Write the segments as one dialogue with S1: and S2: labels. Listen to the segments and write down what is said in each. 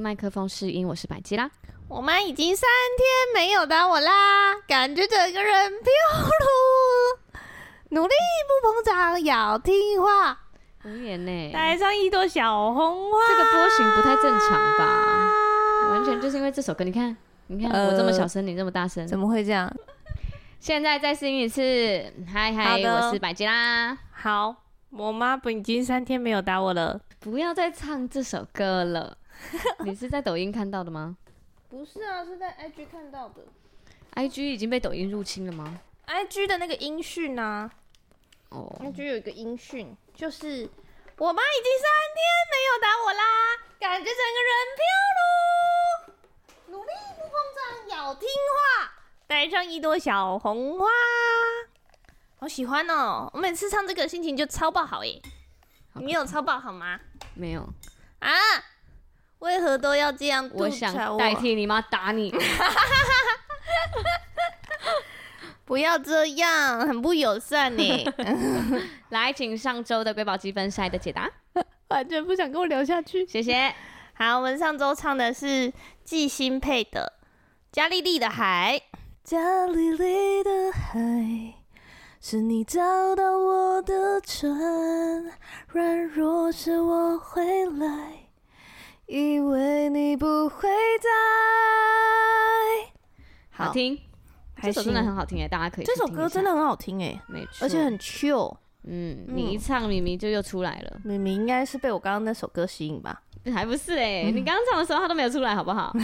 S1: 麦克风试音，我是百吉拉。
S2: 我妈已经三天没有打我啦，感觉整个人飘了。努力不膨胀，要听话。
S1: 无言呢，
S2: 带上一朵小红花。
S1: 这个波形不太正常吧？完全就是因为这首歌。你看，你看、呃、我这么小声，你这么大声，
S2: 怎么会这样？
S1: 现在再试音一次。嗨嗨，我是百吉拉。
S2: 好，我妈不已经三天没有打我了。
S1: 不要再唱这首歌了。你是在抖音看到的吗？
S2: 不是啊，是在 IG 看到的。
S1: IG 已经被抖音入侵了吗
S2: ？IG 的那个音讯啊。哦。IG 有一个音讯，就是我妈已经三天没有打我啦，感觉整个人飘了。努力不膨胀，要听话，带上一朵小红花。好喜欢哦！我每次唱这个心情就超爆好耶。你有超爆好吗？
S1: 没有
S2: 啊？为何都要这样我？
S1: 我想代替你妈打你。
S2: 不要这样，很不友善呢。
S1: 来，请上周的瑰宝积分赛的解答。
S2: 完全不想跟我聊下去。
S1: 谢谢。
S2: 好，我们上周唱的是季新配的《加利利的海》。加利利的海。是你找到我的船，软弱时我回来，以为你不会在。
S1: 好听，这首真的很好听哎，大家可以。
S2: 这首歌真的很好听哎，没错，而且很 chill。
S1: 嗯，你一唱，明明就又出来了。
S2: 明明应该是被我刚刚那首歌吸引吧？
S1: 还不是哎，嗯、你刚刚唱的时候他都没有出来，好不好？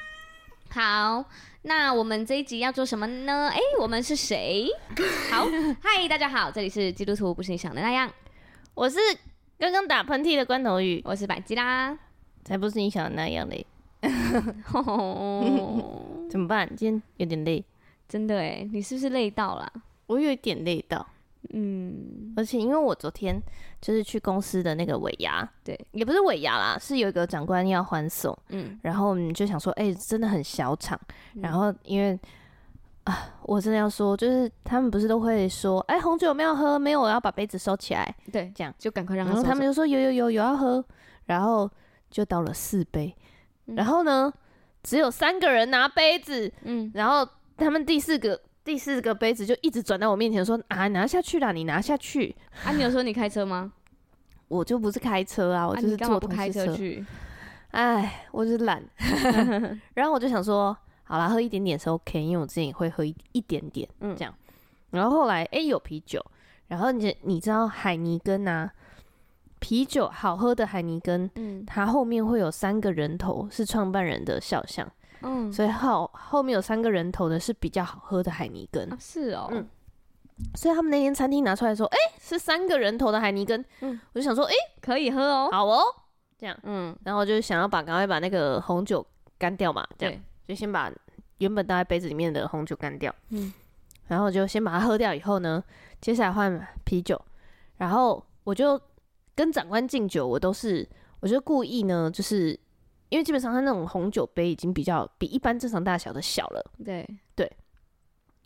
S1: 好。那我们这一集要做什么呢？哎、欸，我们是谁？好，嗨，大家好，这里是基督徒不是你想的那样。
S2: 我是刚刚打喷嚏的关头鱼，
S1: 我是百吉拉，
S2: 才不是你想的那样嘞。怎么办？今天有点累，
S1: 真的哎，你是不是累到了？
S2: 我有一点累到。嗯，而且因为我昨天就是去公司的那个尾牙，对，也不是尾牙啦，是有一个长官要欢送，嗯，然后我们就想说，哎、欸，真的很小场，嗯、然后因为啊，我真的要说，就是他们不是都会说，哎、欸，红酒有没有喝？没有，我要把杯子收起来，
S1: 对，
S2: 这样
S1: 就赶快让。
S2: 然后他们就说有有有有要喝，然后就倒了四杯，嗯、然后呢，只有三个人拿杯子，嗯，然后他们第四个。第四个杯子就一直转到我面前，说：“啊，拿下去啦，你拿下去。”
S1: 啊，你有说你开车吗？
S2: 我就不是开车啊，我就是坐不开车去。哎，我就是懒。然后我就想说，好啦，喝一点点是 OK，因为我自己会喝一一点点，嗯，这样。然后后来，哎、欸，有啤酒。然后你你知道海尼根啊，啤酒好喝的海尼根，嗯，它后面会有三个人头，是创办人的肖像。嗯，所以后后面有三个人头的是比较好喝的海尼根。
S1: 啊，是哦，
S2: 嗯，所以他们那天餐厅拿出来说，哎、欸，是三个人头的海尼根，嗯，我就想说，哎、欸，
S1: 可以喝哦，
S2: 好哦，这样，嗯，然后就想要把赶快把那个红酒干掉嘛，这样，就先把原本倒在杯子里面的红酒干掉，嗯，然后就先把它喝掉以后呢，接下来换啤酒，然后我就跟长官敬酒，我都是，我就故意呢，就是。因为基本上他那种红酒杯已经比较比一般正常大小的小了，
S1: 对
S2: 对，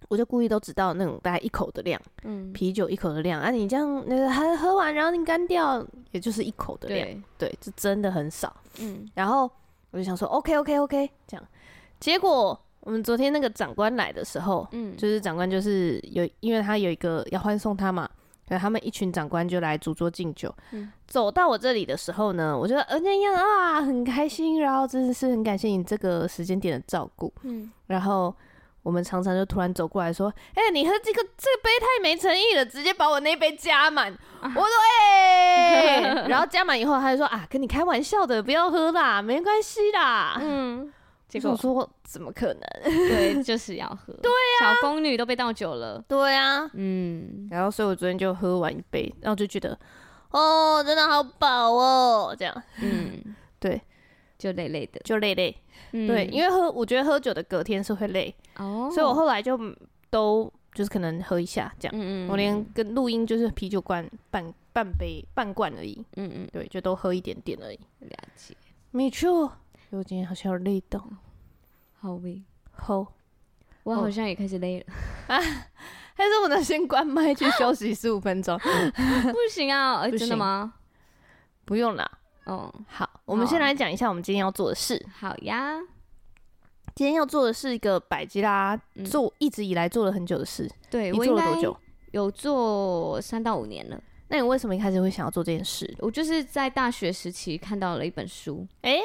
S2: 我就故意都只倒那种大概一口的量，嗯，啤酒一口的量啊，你这样那个还喝完，然后你干掉，也就是一口的量，对，对，这真的很少，嗯，然后我就想说，OK OK OK，这样，结果我们昨天那个长官来的时候，嗯，就是长官就是有，因为他有一个要欢送他嘛。他们一群长官就来主桌敬酒。嗯、走到我这里的时候呢，我觉得呃那样啊很开心，然后真的是很感谢你这个时间点的照顾。嗯，然后我们常常就突然走过来说：“哎、欸，你喝这个这个杯太没诚意了，直接把我那杯加满。啊”我说：“哎、欸。”然后加满以后，他就说：“啊，跟你开玩笑的，不要喝啦，没关系啦。”嗯。结果我说怎么可能？
S1: 对，就是要喝。
S2: 对呀，
S1: 小宫女都被倒酒了。
S2: 对呀，嗯。然后，所以我昨天就喝完一杯，然后就觉得，哦，真的好饱哦，这样。嗯，对，
S1: 就累累的，
S2: 就累累。对，因为喝，我觉得喝酒的隔天是会累。哦。所以我后来就都就是可能喝一下这样。嗯嗯。我连跟录音就是啤酒罐半半杯半罐而已。嗯嗯。对，就都喝一点点而已。
S1: 了解。
S2: 没错。我今天好像有累到，
S1: 好累，
S2: 好，
S1: 我好像也开始累了
S2: 啊！还是我能先关麦去休息十五分钟？
S1: 不行啊！真的吗？
S2: 不用啦。哦，好。我们先来讲一下我们今天要做的事。
S1: 好呀，
S2: 今天要做的是一个百吉拉做、嗯、一直以来做了很久的事。
S1: 对，
S2: 你做了多久？
S1: 有做三到五年了。
S2: 那你为什么一开始会想要做这件事？
S1: 我就是在大学时期看到了一本书，
S2: 哎、欸，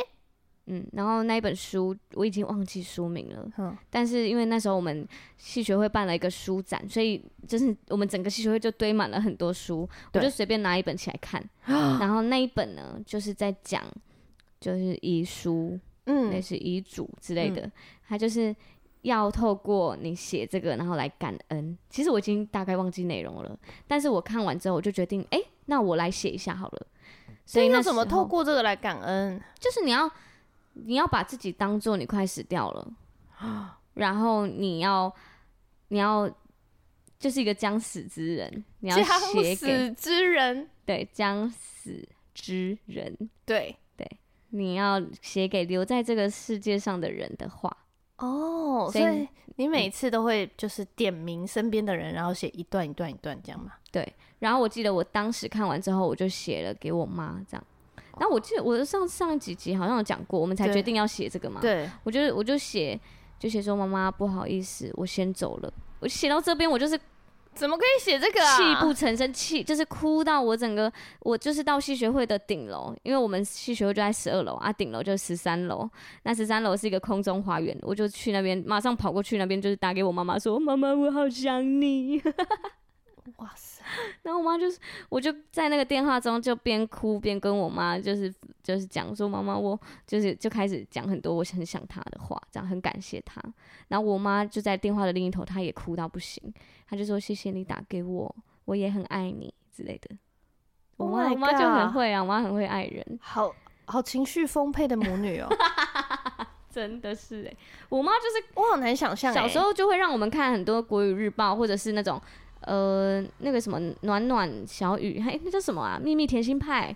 S1: 嗯，然后那一本书我已经忘记书名了，嗯，但是因为那时候我们系学会办了一个书展，所以就是我们整个系学会就堆满了很多书，我就随便拿一本起来看，然后那一本呢就是在讲就是遗书，嗯，类似遗嘱之类的，它、嗯、就是。要透过你写这个，然后来感恩。其实我已经大概忘记内容了，但是我看完之后，我就决定，哎、欸，那我来写一下好了。所以那
S2: 怎么透过这个来感恩？
S1: 就是你要，你要把自己当做你快死掉了，然后你要，你要，就是一个将死之人，你要写
S2: 死之人，
S1: 对，将死之人，
S2: 对
S1: 对，你要写给留在这个世界上的人的话。
S2: 哦，所以你每次都会就是点名身边的人，然后写一段一段一段这样嘛？
S1: 对。然后我记得我当时看完之后，我就写了给我妈这样。然后我记得我的上上几集好像有讲过，我们才决定要写这个嘛。
S2: 对。
S1: 我就我就写就写说，妈妈不好意思，我先走了。我写到这边，我就是。
S2: 怎么可以写这个啊？
S1: 泣不成声，气就是哭到我整个，我就是到戏学会的顶楼，因为我们戏学会就在十二楼啊，顶楼就十三楼。那十三楼是一个空中花园，我就去那边，马上跑过去那边，就是打给我妈妈说：“妈妈，我好想你。” 哇塞！然后我妈就是，我就在那个电话中就边哭边跟我妈就是就是讲说：“妈妈，我就是就开始讲很多我很想她的话，这样很感谢她。”然后我妈就在电话的另一头，她也哭到不行。她就说：“谢谢你打给我，我也很爱你之类的。Oh ”我妈我妈就很会啊，我妈很会爱人，
S2: 好好情绪丰沛的母女哦，
S1: 真的是哎，我妈就是
S2: 我好难想象，
S1: 小时候就会让我们看很多国语日报，或者是那种呃那个什么暖暖小雨，还那叫什么啊？秘密甜心派，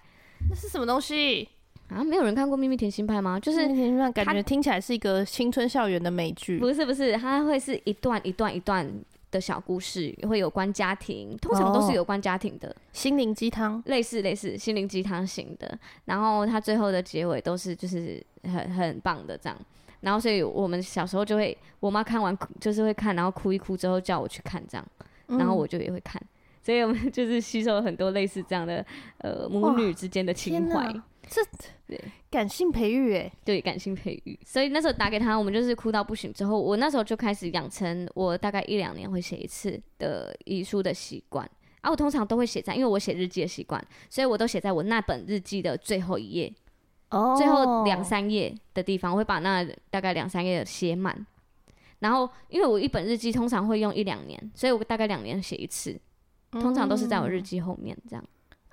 S2: 那是什么东西
S1: 啊？没有人看过秘密甜心派吗？就是
S2: 甜心派，感觉听起来是一个青春校园的美剧，
S1: 不是不是，它会是一段一段一段。的小故事会有关家庭，通常都是有关家庭的，
S2: 心灵鸡汤，
S1: 类似类似心灵鸡汤型的。然后它最后的结尾都是就是很很棒的这样。然后所以我们小时候就会，我妈看完就是会看，然后哭一哭之后叫我去看这样，然后我就也会看。嗯、所以我们就是 吸收了很多类似这样的呃母女之间的情怀。
S2: 这对感性培育哎，
S1: 对感性培育，所以那时候打给他，我们就是哭到不行。之后我那时候就开始养成我大概一两年会写一次的遗书的习惯啊。我通常都会写在，因为我写日记的习惯，所以我都写在我那本日记的最后一页哦，最后两三页的地方，我会把那大概两三页写满。然后因为我一本日记通常会用一两年，所以我大概两年写一次，通常都是在我日记后面这样。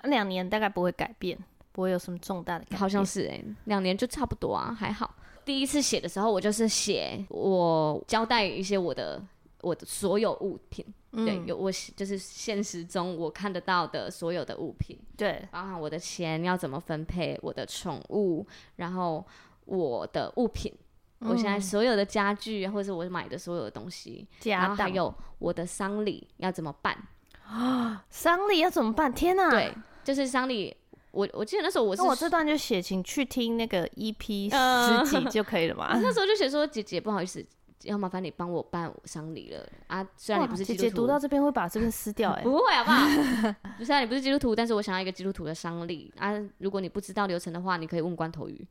S2: 两年大概不会改变。不会有什么重大的改变，
S1: 好像是哎、欸，两年就差不多啊，还好。第一次写的时候，我就是写我交代一些我的我的所有物品，嗯、对，有我就是现实中我看得到的所有的物品，
S2: 对，
S1: 包含我的钱要怎么分配，我的宠物，然后我的物品，嗯、我现在所有的家具或者是我买的所有的东西，
S2: 家
S1: 然后还有我的丧礼要怎么办
S2: 啊？丧礼要怎么办？天哪！
S1: 对，就是丧礼。我我记得那时候我是，
S2: 我这段就写，请去听那个 EP 十集 就可以了嘛。
S1: 呃、那时候就写说，姐姐不好意思，要麻烦你帮我办丧礼了啊。虽然你不是基督徒，
S2: 姐姐读到这边会把这边撕掉哎、欸，
S1: 不会好不好？虽然你不是基督徒，但是我想要一个基督徒的丧礼啊。如果你不知道流程的话，你可以
S2: 问关头鱼。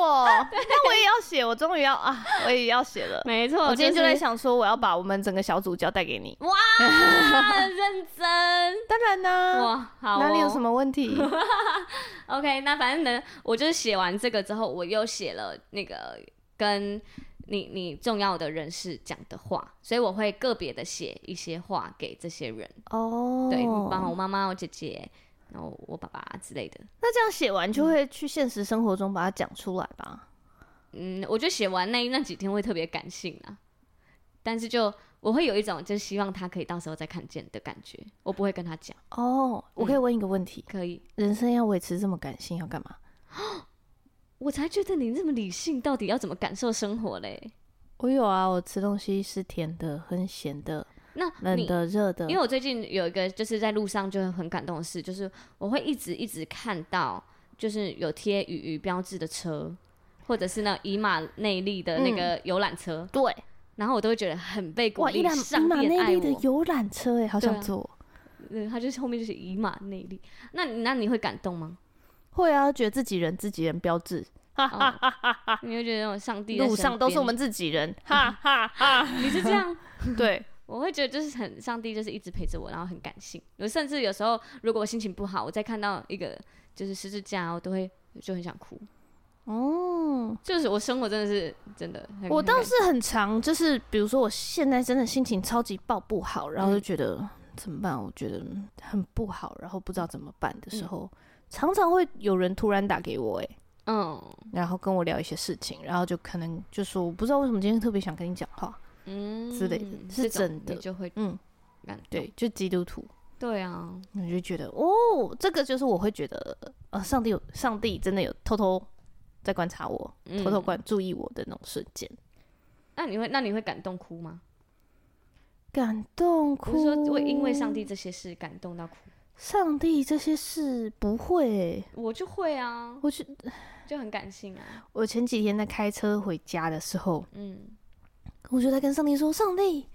S2: 我，那我也要写，我终于要啊，我也要写了。
S1: 没错，
S2: 我今天就在想说，我要把我们整个小组交代给你。
S1: 哇，认真，
S2: 当然呢。哇，好，哪里有什么问题？
S1: OK，那反正呢，我就是写完这个之后，我又写了那个跟你你重要的人士讲的话，所以我会个别的写一些话给这些人。哦，对，包括我妈妈、我姐姐。然后我爸爸之类的，
S2: 那这样写完就会去现实生活中把它讲出来吧？
S1: 嗯，我觉得写完那那几天会特别感性啊，但是就我会有一种就是希望他可以到时候再看见的感觉，我不会跟他讲。
S2: 哦，我可以问一个问题？
S1: 可以。
S2: 人生要维持这么感性要干嘛？
S1: 我才觉得你这么理性，到底要怎么感受生活嘞？
S2: 我有啊，我吃东西是甜的，很咸的。
S1: 那
S2: 冷的、热的。
S1: 因为我最近有一个就是在路上就很感动的事，就是我会一直一直看到，就是有贴雨雨标志的车，或者是那以马内利的那个游览车。
S2: 嗯、对。
S1: 然后我都会觉得很被鼓励。以
S2: 马内利的游览车，哎，好想坐。
S1: 嗯，他就是后面就是以马内利。那那你会感动吗？
S2: 会啊，觉得自己人，自己人标志。哈哈哈哈哈！
S1: 你会觉得那种上帝
S2: 路上都是我们自己人，哈哈哈！
S1: 你是这样？
S2: 对，
S1: 我会觉得就是很上帝，就是一直陪着我，然后很感性。我甚至有时候如果我心情不好，我再看到一个就是十字架，我都会就很想哭。哦，就是我生活真的是真的。
S2: 我倒是很常，就是比如说我现在真的心情超级爆不好，然后就觉得、嗯、怎么办？我觉得很不好，然后不知道怎么办的时候，嗯、常常会有人突然打给我，哎。嗯，然后跟我聊一些事情，然后就可能就说我不知道为什么今天特别想跟你讲话，嗯之类的，是真的
S1: 就会嗯，
S2: 对，就基督徒，
S1: 对啊，
S2: 我就觉得哦，这个就是我会觉得呃，上帝有上帝真的有偷偷在观察我，嗯、偷偷关注意我的那种瞬间。
S1: 那你会那你会感动哭吗？
S2: 感动哭，
S1: 会因为上帝这些事感动到哭？
S2: 上帝这些事不会、欸，
S1: 我就会啊，
S2: 我就。
S1: 就很感性啊！
S2: 我前几天在开车回家的时候，嗯，我就在跟上帝说：“上帝，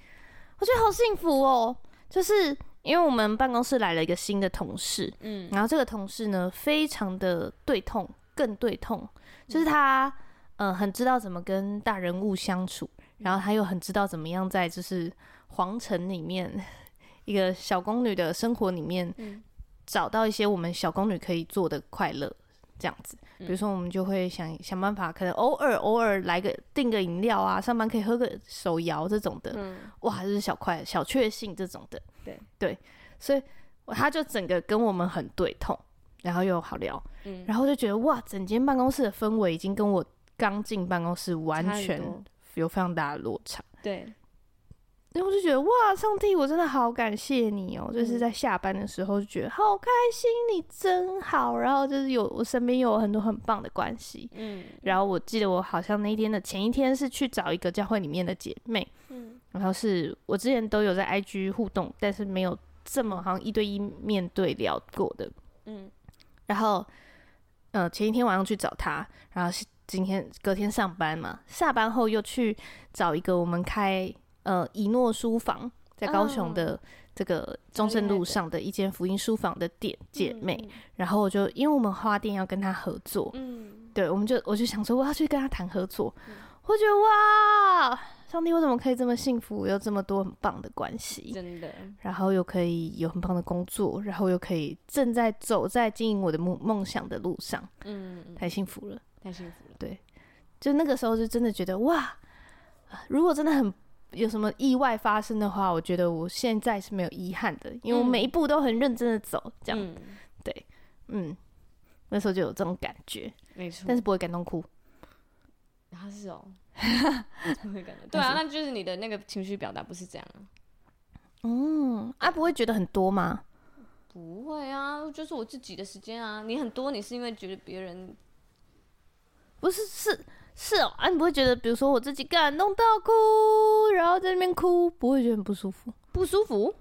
S2: 我觉得好幸福哦！就是因为我们办公室来了一个新的同事，嗯，然后这个同事呢，非常的对痛，更对痛，就是他，嗯、呃，很知道怎么跟大人物相处，然后他又很知道怎么样在就是皇城里面 一个小宫女的生活里面，找到一些我们小宫女可以做的快乐。”这样子，比如说我们就会想想办法，可能偶尔偶尔来个订个饮料啊，上班可以喝个手摇这种的，嗯、哇，这是小快小确幸这种的，对。对，所以他就整个跟我们很对痛，然后又好聊，嗯、然后就觉得哇，整间办公室的氛围已经跟我刚进办公室完全有非常大的落差，
S1: 对。
S2: 然后我就觉得哇，上帝，我真的好感谢你哦！嗯、就是在下班的时候就觉得好开心，你真好。然后就是有我身边有很多很棒的关系，嗯。然后我记得我好像那一天的前一天是去找一个教会里面的姐妹，嗯。然后是我之前都有在 IG 互动，但是没有这么好像一对一面对聊过的，嗯。然后呃前一天晚上去找她，然后是今天隔天上班嘛，下班后又去找一个我们开。呃，以诺书房在高雄的这个中正路上的一间福音书房的店姐妹，嗯、然后我就因为我们花店要跟他合作，嗯，对，我们就我就想说我要去跟他谈合作，嗯、我觉得哇，上帝，我怎么可以这么幸福，有这么多很棒的关系，
S1: 真的，
S2: 然后又可以有很棒的工作，然后又可以正在走在经营我的梦梦想的路上，嗯，太幸福了，
S1: 太幸福了，
S2: 对，就那个时候就真的觉得哇，如果真的很。有什么意外发生的话，我觉得我现在是没有遗憾的，因为我每一步都很认真的走，这样，嗯、对，嗯，那时候就有这种感觉，
S1: 没错，
S2: 但是不会感动哭，
S1: 他是哦，不会感动，对啊，那就是你的那个情绪表达不是这样，
S2: 嗯，啊，不会觉得很多吗？
S1: 不会啊，就是我自己的时间啊，你很多，你是因为觉得别人
S2: 不是是。是哦，啊，你不会觉得，比如说我自己感动到哭，然后在那边哭，不会觉得很不舒服？
S1: 不舒服？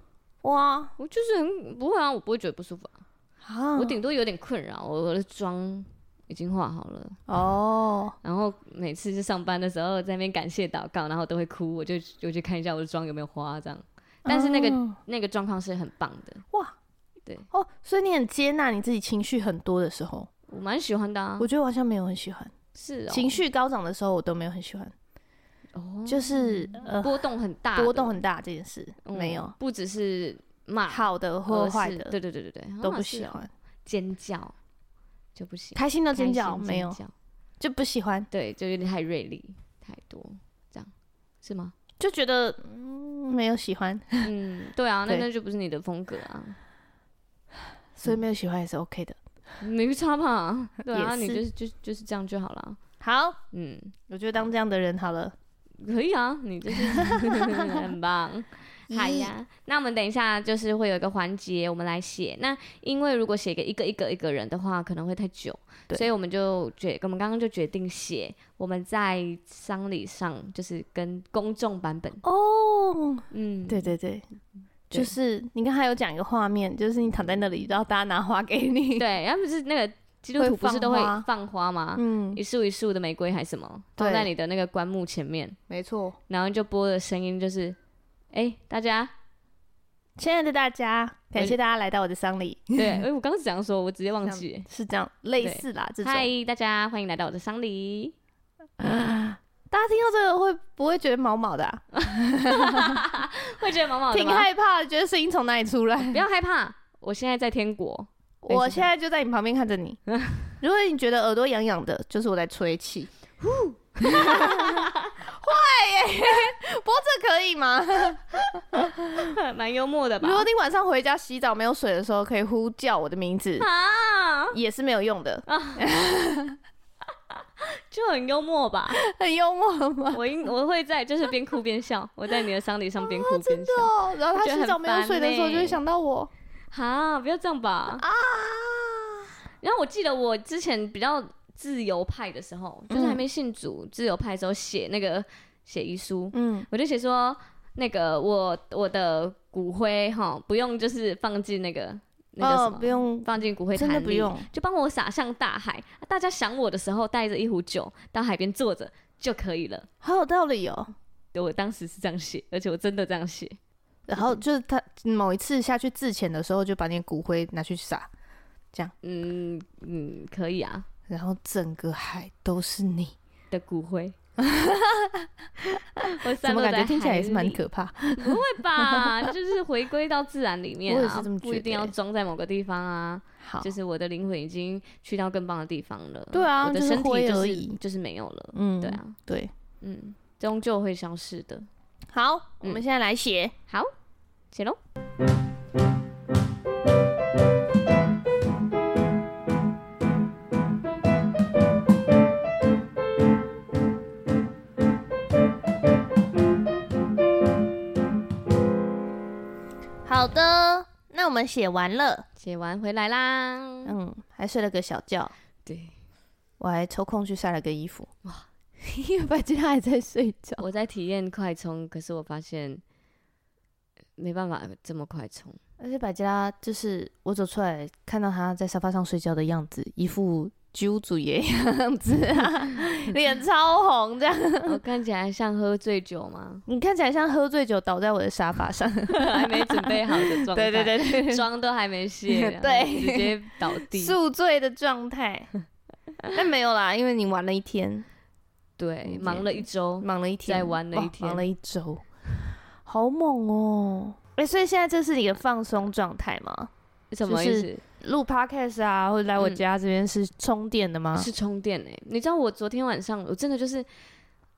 S1: 哇，我就是很不会啊，我不会觉得不舒服啊。啊我顶多有点困扰，我的妆已经化好了哦。然后每次是上班的时候，在那边感谢祷告，然后都会哭，我就就去看一下我的妆有没有花这样。但是那个、哦、那个状况是很棒的哇，对哦，
S2: 所以你很接纳你自己情绪很多的时候，
S1: 我蛮喜欢的啊。
S2: 我觉得我好像没有很喜欢。
S1: 是、哦、
S2: 情绪高涨的时候，我都没有很喜欢。哦，就是呃
S1: 波动很大，
S2: 波动很大这件事、嗯、没有，
S1: 不只是骂
S2: 好的或坏的，
S1: 对对对对对，
S2: 都不喜欢。
S1: 哦、尖叫就不行，
S2: 开心的尖叫没有，就不喜欢。
S1: 对，就有点太锐利，太多这样是吗？
S2: 就觉得嗯没有喜欢。
S1: 嗯，对啊，那那就不是你的风格啊。
S2: 所以没有喜欢也是 OK 的。
S1: 没差吧？对啊，你就是就就是这样就好了。
S2: 好，嗯，我就当这样的人好了。
S1: 可以啊，你就是。很棒，好呀，那我们等一下就是会有一个环节，我们来写。那因为如果写给一个一个一个人的话，可能会太久，所以我们就决，我们刚刚就决定写我们在丧礼上就是跟公众版本。
S2: 哦，嗯，对对对，对就是你刚才有讲一个画面，就是你躺在那里，然后大家拿花给你，
S1: 对，然后不是那个基督徒不是都会放花吗？嗯，一束一束的玫瑰还是什么，放在你的那个棺木前面，
S2: 没错，
S1: 然后就播的声音就是。哎，大家，
S2: 亲爱的大家，感谢大家来到我的丧礼。
S1: 对，哎，我刚刚是这样说，我直接忘记，
S2: 是这样，类似啦。
S1: 嗨，大家欢迎来到我的丧礼。
S2: 大家听到这个会不会觉得毛毛的？
S1: 会觉得毛毛的，
S2: 挺害怕，觉得声音从哪里出来？
S1: 不要害怕，我现在在天国，
S2: 我现在就在你旁边看着你。如果你觉得耳朵痒痒的，就是我在吹气。坏耶！不过这可以吗？
S1: 蛮幽默的吧。
S2: 如果你晚上回家洗澡没有水的时候，可以呼叫我的名字啊，也是没有用的。
S1: 就很幽默吧？
S2: 很幽默吗？
S1: 我应我会在就是边哭边笑，我在你的丧礼上边哭边笑。
S2: 哦，然后他洗澡没有水的时候，就会想到我。
S1: 哈，不要这样吧。啊！然后我记得我之前比较。自由派的时候，就是还没信主，嗯、自由派的时候写那个写遗书，嗯，我就写说那个我我的骨灰哈，不用就是放进那个那个什么，哦、不用放进骨灰坛，不用，就帮我洒向大海。大家想我的时候，带着一壶酒到海边坐着就可以了。
S2: 好有道理哦，
S1: 对，我当时是这样写，而且我真的这样写。
S2: 然后就是他某一次下去自潜的时候，就把那骨灰拿去洒，这样，
S1: 嗯嗯，可以啊。
S2: 然后整个海都是你
S1: 的骨灰，
S2: 我怎么感觉听起来也是蛮可怕？
S1: 不会吧？就是回归到自然里面啊，不一定要装在某个地方啊。好，就是我的灵魂已经去到更棒的地方了。
S2: 对啊，
S1: 我的身体就是就是没有了。嗯，对啊，
S2: 对，
S1: 嗯，终究会消失的。
S2: 好，我们现在来写，
S1: 好，写喽。
S2: 好的，那我们写完了，
S1: 写完回来啦。
S2: 嗯，还睡了个小觉。
S1: 对，
S2: 我还抽空去晒了个衣服。哇，因为白吉他还在睡觉。
S1: 我在体验快充，可是我发现没办法这么快充。
S2: 而且百吉他就是我走出来看到他在沙发上睡觉的样子，一副。酒主爷 样子啊，脸超红，这样。
S1: 我看起来像喝醉酒吗？
S2: 你看起来像喝醉酒倒在我的沙发上，
S1: 还没准备好的状态，
S2: 对对对对，
S1: 妆都还没卸，
S2: 对，
S1: 直接倒地，
S2: 宿醉的状态。但没有啦，因为你玩了一天，
S1: 对，忙了一周，
S2: 忙了一天，
S1: 再玩了一天，
S2: 忙了一周，好猛哦！哎，所以现在这是你的放松状态吗？
S1: 什么意思？
S2: 录 podcast 啊，或者来我家这边是充电的吗？
S1: 嗯、是充电。你知道我昨天晚上我真的就是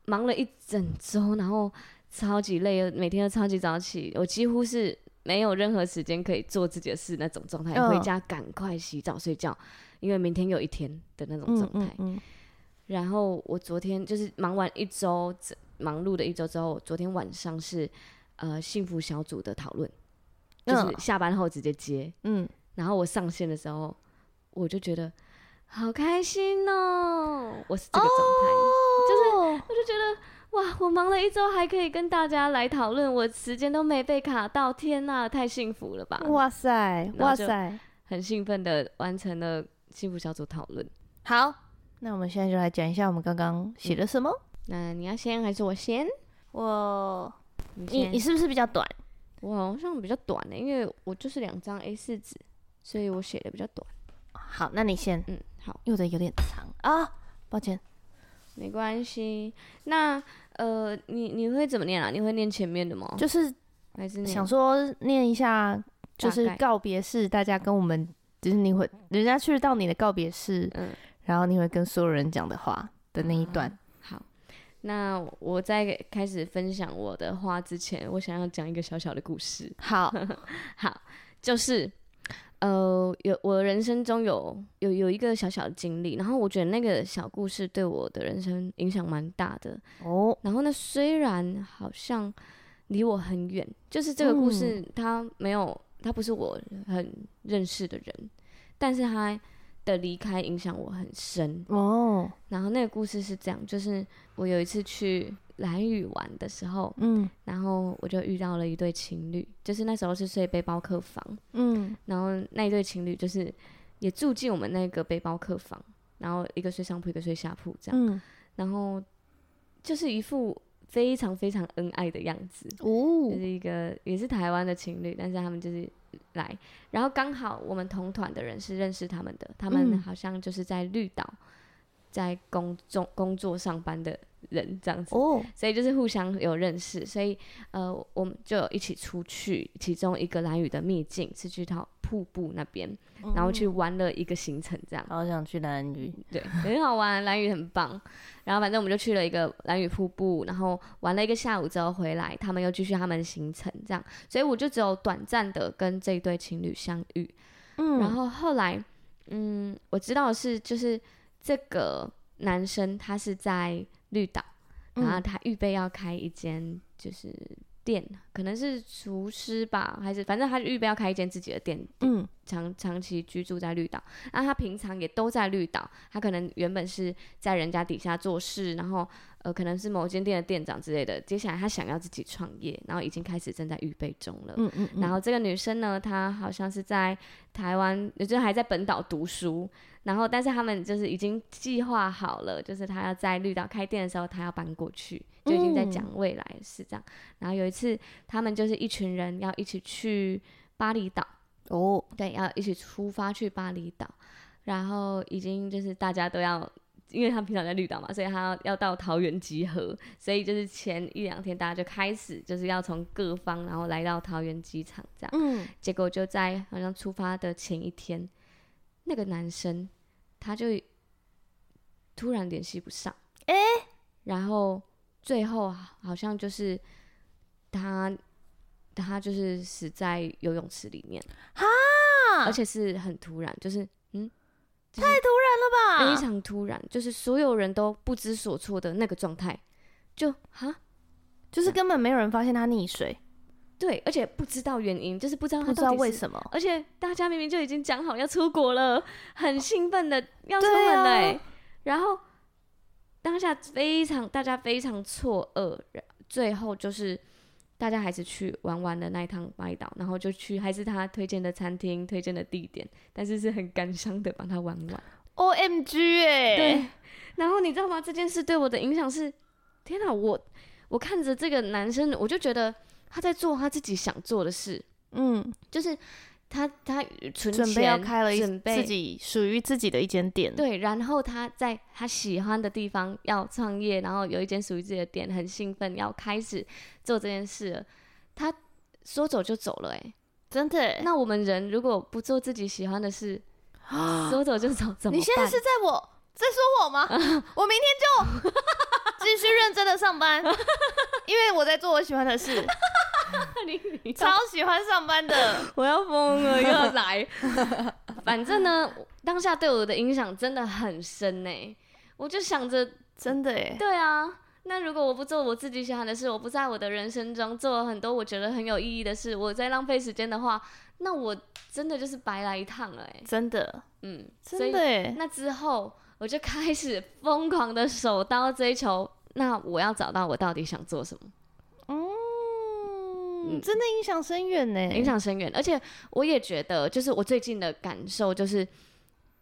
S1: 忙了一整周，然后超级累，每天都超级早起，我几乎是没有任何时间可以做自己的事那种状态。哦、回家赶快洗澡睡觉，因为明天有一天的那种状态。嗯嗯嗯、然后我昨天就是忙完一周，忙碌的一周之后，昨天晚上是呃幸福小组的讨论，就是下班后直接接。嗯。然后我上线的时候，我就觉得好开心哦！我是这个状态，哦、就是我就觉得哇，我忙了一周还可以跟大家来讨论，我时间都没被卡到，天哪，太幸福了吧！
S2: 哇塞，哇塞，
S1: 很兴奋的完成了幸福小组讨论。
S2: 好，那我们现在就来讲一下我们刚刚写了什么。
S1: 那你要先还是我先？
S2: 我，你你，你是不是比较短？
S1: 我好像比较短的，因为我就是两张 A 四纸。所以我写的比较短。
S2: 好，那你先。
S1: 嗯，好。
S2: 我的有点长啊，抱歉。
S1: 没关系。那呃，你你会怎么念啊？你会念前面的吗？
S2: 就是还是想说念一下，就是告别式，大家跟我们，就是你会人家去到你的告别式，嗯，然后你会跟所有人讲的话的那一段。
S1: 嗯，好，那我在开始分享我的话之前，我想要讲一个小小的故事。
S2: 好，
S1: 好，就是。呃，有我人生中有有有一个小小的经历，然后我觉得那个小故事对我的人生影响蛮大的哦。然后呢，虽然好像离我很远，就是这个故事，他没有，他不是我很认识的人，但是他的离开影响我很深哦。然后那个故事是这样，就是我有一次去兰屿玩的时候，嗯，然后我就遇到了一对情侣，就是那时候是睡背包客房，嗯，然后那一对情侣就是也住进我们那个背包客房，然后一个睡上铺，一个睡下铺这样，嗯，然后就是一副。非常非常恩爱的样子，哦，就是一个也是台湾的情侣，但是他们就是来，然后刚好我们同团的人是认识他们的，他们好像就是在绿岛在工作工作上班的人这样子，哦，所以就是互相有认识，所以呃，我们就一起出去，其中一个蓝雨的秘境是去到瀑布那边，然后去玩了一个行程，这样，
S2: 好想去蓝雨，
S1: 对，很好玩，蓝雨很棒。然后反正我们就去了一个蓝雨瀑布，然后玩了一个下午之后回来，他们又继续他们的行程，这样，所以我就只有短暂的跟这一对情侣相遇。嗯，然后后来，嗯，我知道的是就是这个男生他是在绿岛，然后他预备要开一间就是。店可能是厨师吧，还是反正他预备要开一间自己的店，嗯，长长期居住在绿岛，那他平常也都在绿岛，他可能原本是在人家底下做事，然后呃可能是某间店的店长之类的，接下来他想要自己创业，然后已经开始正在预备中了，嗯嗯，嗯，然后这个女生呢，她好像是在台湾，也就是还在本岛读书。然后，但是他们就是已经计划好了，就是他要在绿岛开店的时候，他要搬过去，就已经在讲未来是这样。嗯、然后有一次，他们就是一群人要一起去巴厘岛哦，对，要一起出发去巴厘岛。然后已经就是大家都要，因为他们平常在绿岛嘛，所以他要要到桃园集合，所以就是前一两天大家就开始就是要从各方，然后来到桃园机场这样。嗯，结果就在好像出发的前一天，那个男生。他就突然联系不上，哎、欸，然后最后好像就是他，他就是死在游泳池里面，哈，而且是很突然，就是嗯，
S2: 就是、太突然了吧，
S1: 非常突然，就是所有人都不知所措的那个状态，就哈，
S2: 就是根本没有人发现他溺水。
S1: 对，而且不知道原因，就是不知道他到底
S2: 不知道为什么。
S1: 而且大家明明就已经讲好要出国了，很兴奋的要出门嘞、啊。然后当下非常大家非常错愕，最后就是大家还是去玩完的那一趟巴厘岛，然后就去还是他推荐的餐厅、推荐的地点，但是是很感伤的把它玩完。
S2: O M G 哎、欸，
S1: 对。然后你知道吗？这件事对我的影响是，天哪！我我看着这个男生，我就觉得。他在做他自己想做的事，嗯，就是他他准备要开了一自己
S2: 属于自己的一间店，
S1: 对，然后他在他喜欢的地方要创业，然后有一间属于自己的店，很兴奋要开始做这件事了。他说走就走了，欸，哎，
S2: 真的。那
S1: 我们人如果不做自己喜欢的事，说走就走，怎么办？
S2: 你现在是在我在说我吗？我明天就继续认真的上班，因为我在做我喜欢的事。超喜欢上班的，
S1: 我要疯了，又要来。反正呢，当下对我的影响真的很深呢。我就想着，
S2: 真的哎，
S1: 对啊。那如果我不做我自己喜欢的事，我不在我的人生中做了很多我觉得很有意义的事，我在浪费时间的话，那我真的就是白来一趟了。哎，
S2: 真的，
S1: 嗯，
S2: 真的耶。
S1: 那之后，我就开始疯狂的手刀追求。那我要找到我到底想做什么。
S2: 嗯，真的影响深远呢，
S1: 影响深远。而且我也觉得，就是我最近的感受，就是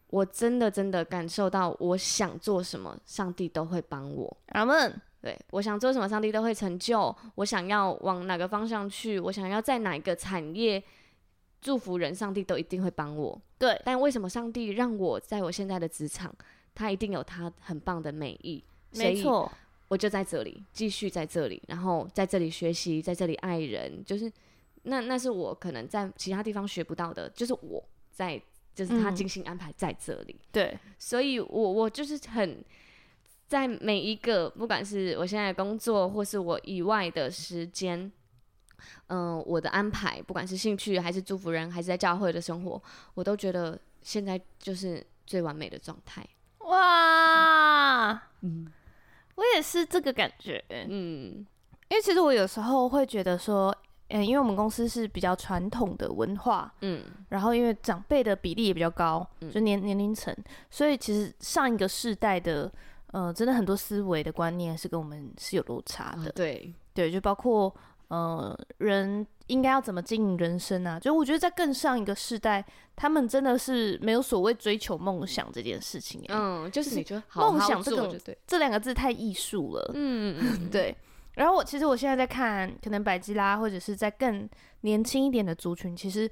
S1: 我真的真的感受到，我想做什么，上帝都会帮我。
S2: 阿门。
S1: 对，我想做什么，上帝都会成就。我想要往哪个方向去，我想要在哪个产业祝福人，上帝都一定会帮我。
S2: 对，
S1: 但为什么上帝让我在我现在的职场，他一定有他很棒的美意？
S2: 没错。
S1: 我就在这里，继续在这里，然后在这里学习，在这里爱人，就是那那是我可能在其他地方学不到的，就是我在，就是他精心安排在这里。
S2: 嗯、对，
S1: 所以我我就是很在每一个，不管是我现在的工作，或是我以外的时间，嗯、呃，我的安排，不管是兴趣还是祝福人，还是在教会的生活，我都觉得现在就是最完美的状态。
S2: 哇，嗯。我也是这个感觉，嗯，因为其实我有时候会觉得说，嗯，因为我们公司是比较传统的文化，嗯，然后因为长辈的比例也比较高，嗯、就年年龄层，所以其实上一个世代的，呃，真的很多思维的观念是跟我们是有落差的，
S1: 哦、对。
S2: 对，就包括呃，人应该要怎么经营人生啊？就我觉得在更上一个世代，他们真的是没有所谓追求梦想这件事情，
S1: 嗯，就是你觉得
S2: 梦想这种这两个字太艺术了，嗯嗯，对。然后我其实我现在在看，可能百基拉或者是在更年轻一点的族群，其实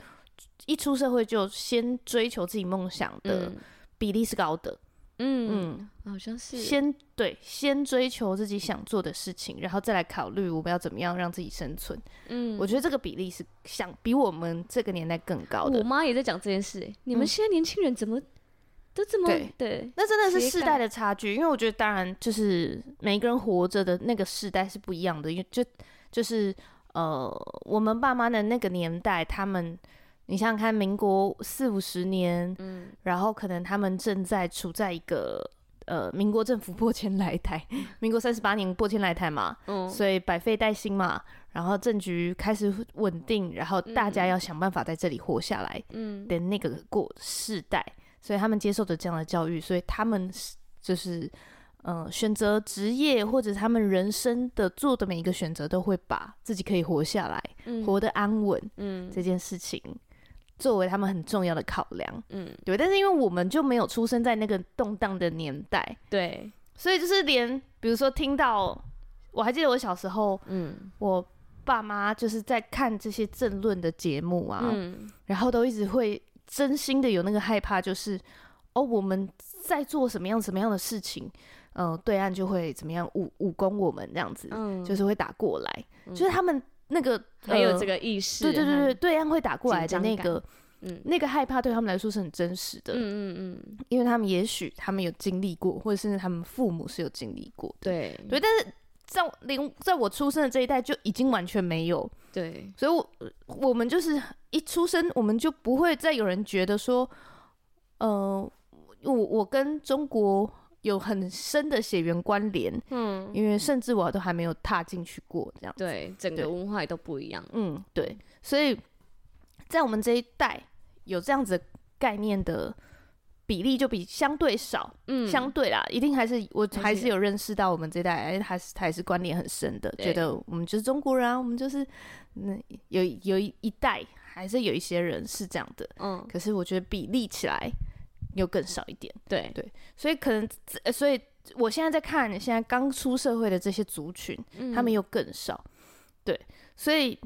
S2: 一出社会就先追求自己梦想的比例是高的。
S1: 嗯嗯，好像是
S2: 先对，先追求自己想做的事情，然后再来考虑我们要怎么样让自己生存。嗯，我觉得这个比例是想比我们这个年代更高的。
S1: 我妈也在讲这件事，欸，你们现在年轻人怎么？都这么对，
S2: 对，那真的是世代的差距。因为我觉得，当然就是每一个人活着的那个世代是不一样的。因为就就是呃，我们爸妈的那个年代，他们你想想看，民国四五十年，嗯，然后可能他们正在处在一个呃，民国政府 破迁来台，民国三十八年破迁来台嘛，嗯，所以百废待兴嘛，然后政局开始稳定，然后大家要想办法在这里活下来，嗯，的那个过世代。所以他们接受的这样的教育，所以他们就是，嗯，选择职业或者他们人生的做的每一个选择，都会把自己可以活下来，嗯、活得安稳，嗯，这件事情作为他们很重要的考量，嗯，对。但是因为我们就没有出生在那个动荡的年代，
S1: 对，
S2: 所以就是连比如说听到，我还记得我小时候，嗯，我爸妈就是在看这些政论的节目啊，嗯，然后都一直会。真心的有那个害怕，就是哦，我们在做什么样什么样的事情，呃，对岸就会怎么样武武攻我们这样子，嗯，就是会打过来，嗯、就是他们那个
S1: 很有这个意识，
S2: 对对对对，对岸会打过来的那个，嗯，那个害怕对他们来说是很真实的，嗯嗯嗯，因为他们也许他们有经历过，或者甚至他们父母是有经历过，
S1: 对
S2: 对，但是在零在我出生的这一代就已经完全没有。
S1: 对，
S2: 所以我，我我们就是一出生，我们就不会再有人觉得说，呃，我我跟中国有很深的血缘关联，嗯，因为甚至我都还没有踏进去过，这样子，
S1: 对，整个文化也都不一样，
S2: 嗯，对，所以在我们这一代有这样子概念的。比例就比相对少，嗯，相对啦，一定还是我还是有认识到我们这代，哎，还是还是观念很深的，觉得我们就是中国人啊，我们就是，那有有一代还是有一些人是这样的，嗯，可是我觉得比例起来又更少一点，
S1: 对。
S2: 对，所以可能，所以我现在在看现在刚出社会的这些族群，嗯，他们又更少，对，所以。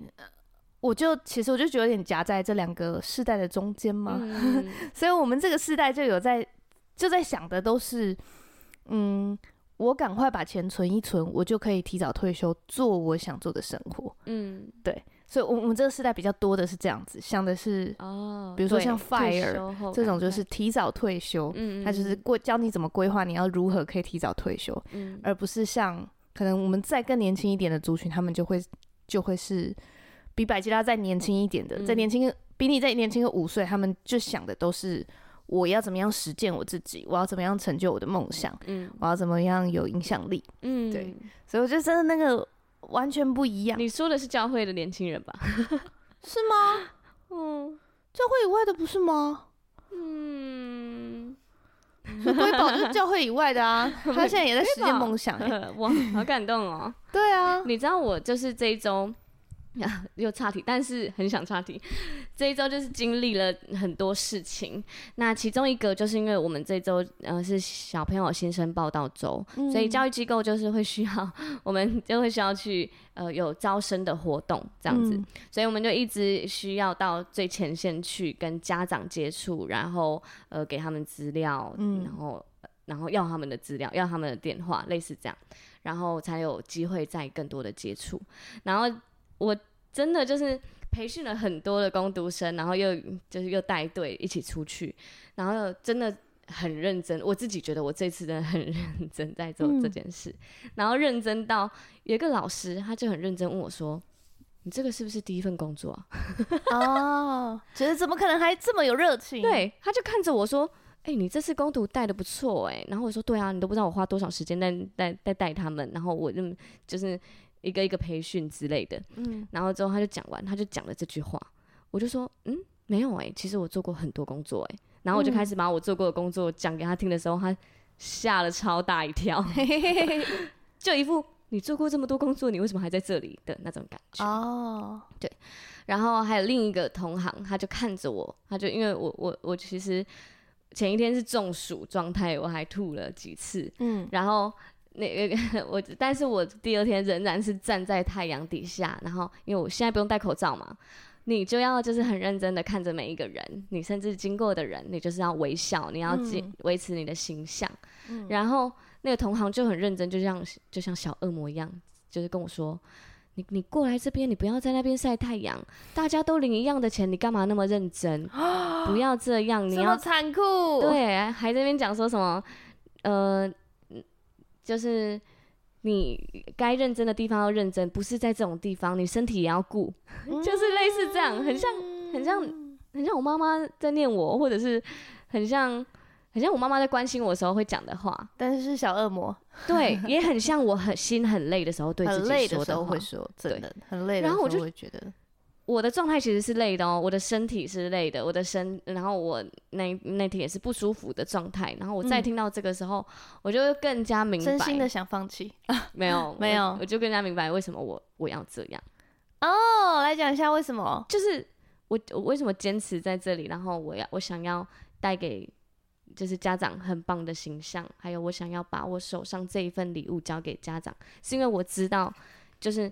S2: 我就其实我就觉得有点夹在这两个世代的中间嘛，嗯、所以我们这个世代就有在就在想的都是，嗯，我赶快把钱存一存，我就可以提早退休，做我想做的生活。嗯，对，所以，我我们这个时代比较多的是这样子想的是，哦，比如说像 FIRE 这种就是提早退休，嗯，他就是过教你怎么规划，你要如何可以提早退休，嗯，而不是像可能我们再更年轻一点的族群，他们就会就会是。比百吉拉再年轻一点的，再年轻比你再年轻个五岁，他们就想的都是我要怎么样实践我自己，我要怎么样成就我的梦想，嗯，我要怎么样有影响力，嗯，对，所以我觉得真的那个完全不一样。
S1: 你说的是教会的年轻人吧？
S2: 是吗？嗯，教会以外的不是吗？嗯，所以瑰宝就是教会以外的啊，他现在也在实现梦想，
S1: 哇，好感动哦。
S2: 对啊，
S1: 你知道我就是这一周。又岔题，但是很想岔题。这一周就是经历了很多事情，那其中一个就是因为我们这周呃是小朋友新生报到周，嗯、所以教育机构就是会需要 我们就会需要去呃有招生的活动这样子，嗯、所以我们就一直需要到最前线去跟家长接触，然后呃给他们资料，嗯、然后然后要他们的资料，要他们的电话，类似这样，然后才有机会再更多的接触，然后。我真的就是培训了很多的工读生，然后又就是又带队一起出去，然后真的很认真。我自己觉得我这次真的很认真在做这件事，嗯、然后认真到有一个老师他就很认真问我说：“你这个是不是第一份工作啊？”
S2: 哦，觉得怎么可能还这么有热情？
S1: 对，他就看着我说：“哎、欸，你这次攻读带的不错哎。”然后我说：“对啊，你都不知道我花多少时间在在在带他们，然后我就就是。”一个一个培训之类的。嗯，然后之后他就讲完，他就讲了这句话，我就说，嗯，没有哎、欸，其实我做过很多工作哎、欸。然后我就开始把我做过的工作讲给他听的时候，他吓了超大一跳，就一副你做过这么多工作，你为什么还在这里的那种感觉。哦，对。然后还有另一个同行，他就看着我，他就因为我我我其实前一天是中暑状态，我还吐了几次。嗯，然后那个 我，但是我第二天仍然是站在太阳底下，然后因为我现在不用戴口罩嘛，你就要就是很认真的看着每一个人，你甚至经过的人，你就是要微笑，你要维维持你的形象。嗯，然后那个同行就很认真，就像就像小恶魔一样，就是跟我说。你你过来这边，你不要在那边晒太阳。大家都领一样的钱，你干嘛那么认真？不要这样，你要
S2: 残酷。
S1: 对，还在那边讲说什么？呃，就是你该认真的地方要认真，不是在这种地方，你身体也要顾，就是类似这样，很像很像很像我妈妈在念我，或者是很像。很像我妈妈在关心我的时候会讲的话，
S2: 但是是小恶魔。
S1: 对，也很像我很心很累的时候对自己说的话。很累的时候
S2: 会说，真的很累的时候。然后我就会觉得，
S1: 我的状态其实是累的哦，我的身体是累的，我的身，然后我那那天也是不舒服的状态。然后我再听到这个时候，嗯、我就更加明白，
S2: 真心的想放弃。
S1: 没有，没有，我就更加明白为什么我我要这样。
S2: 哦，来讲一下为什么？
S1: 就是我我为什么坚持在这里，然后我要我想要带给。就是家长很棒的形象，还有我想要把我手上这一份礼物交给家长，是因为我知道，就是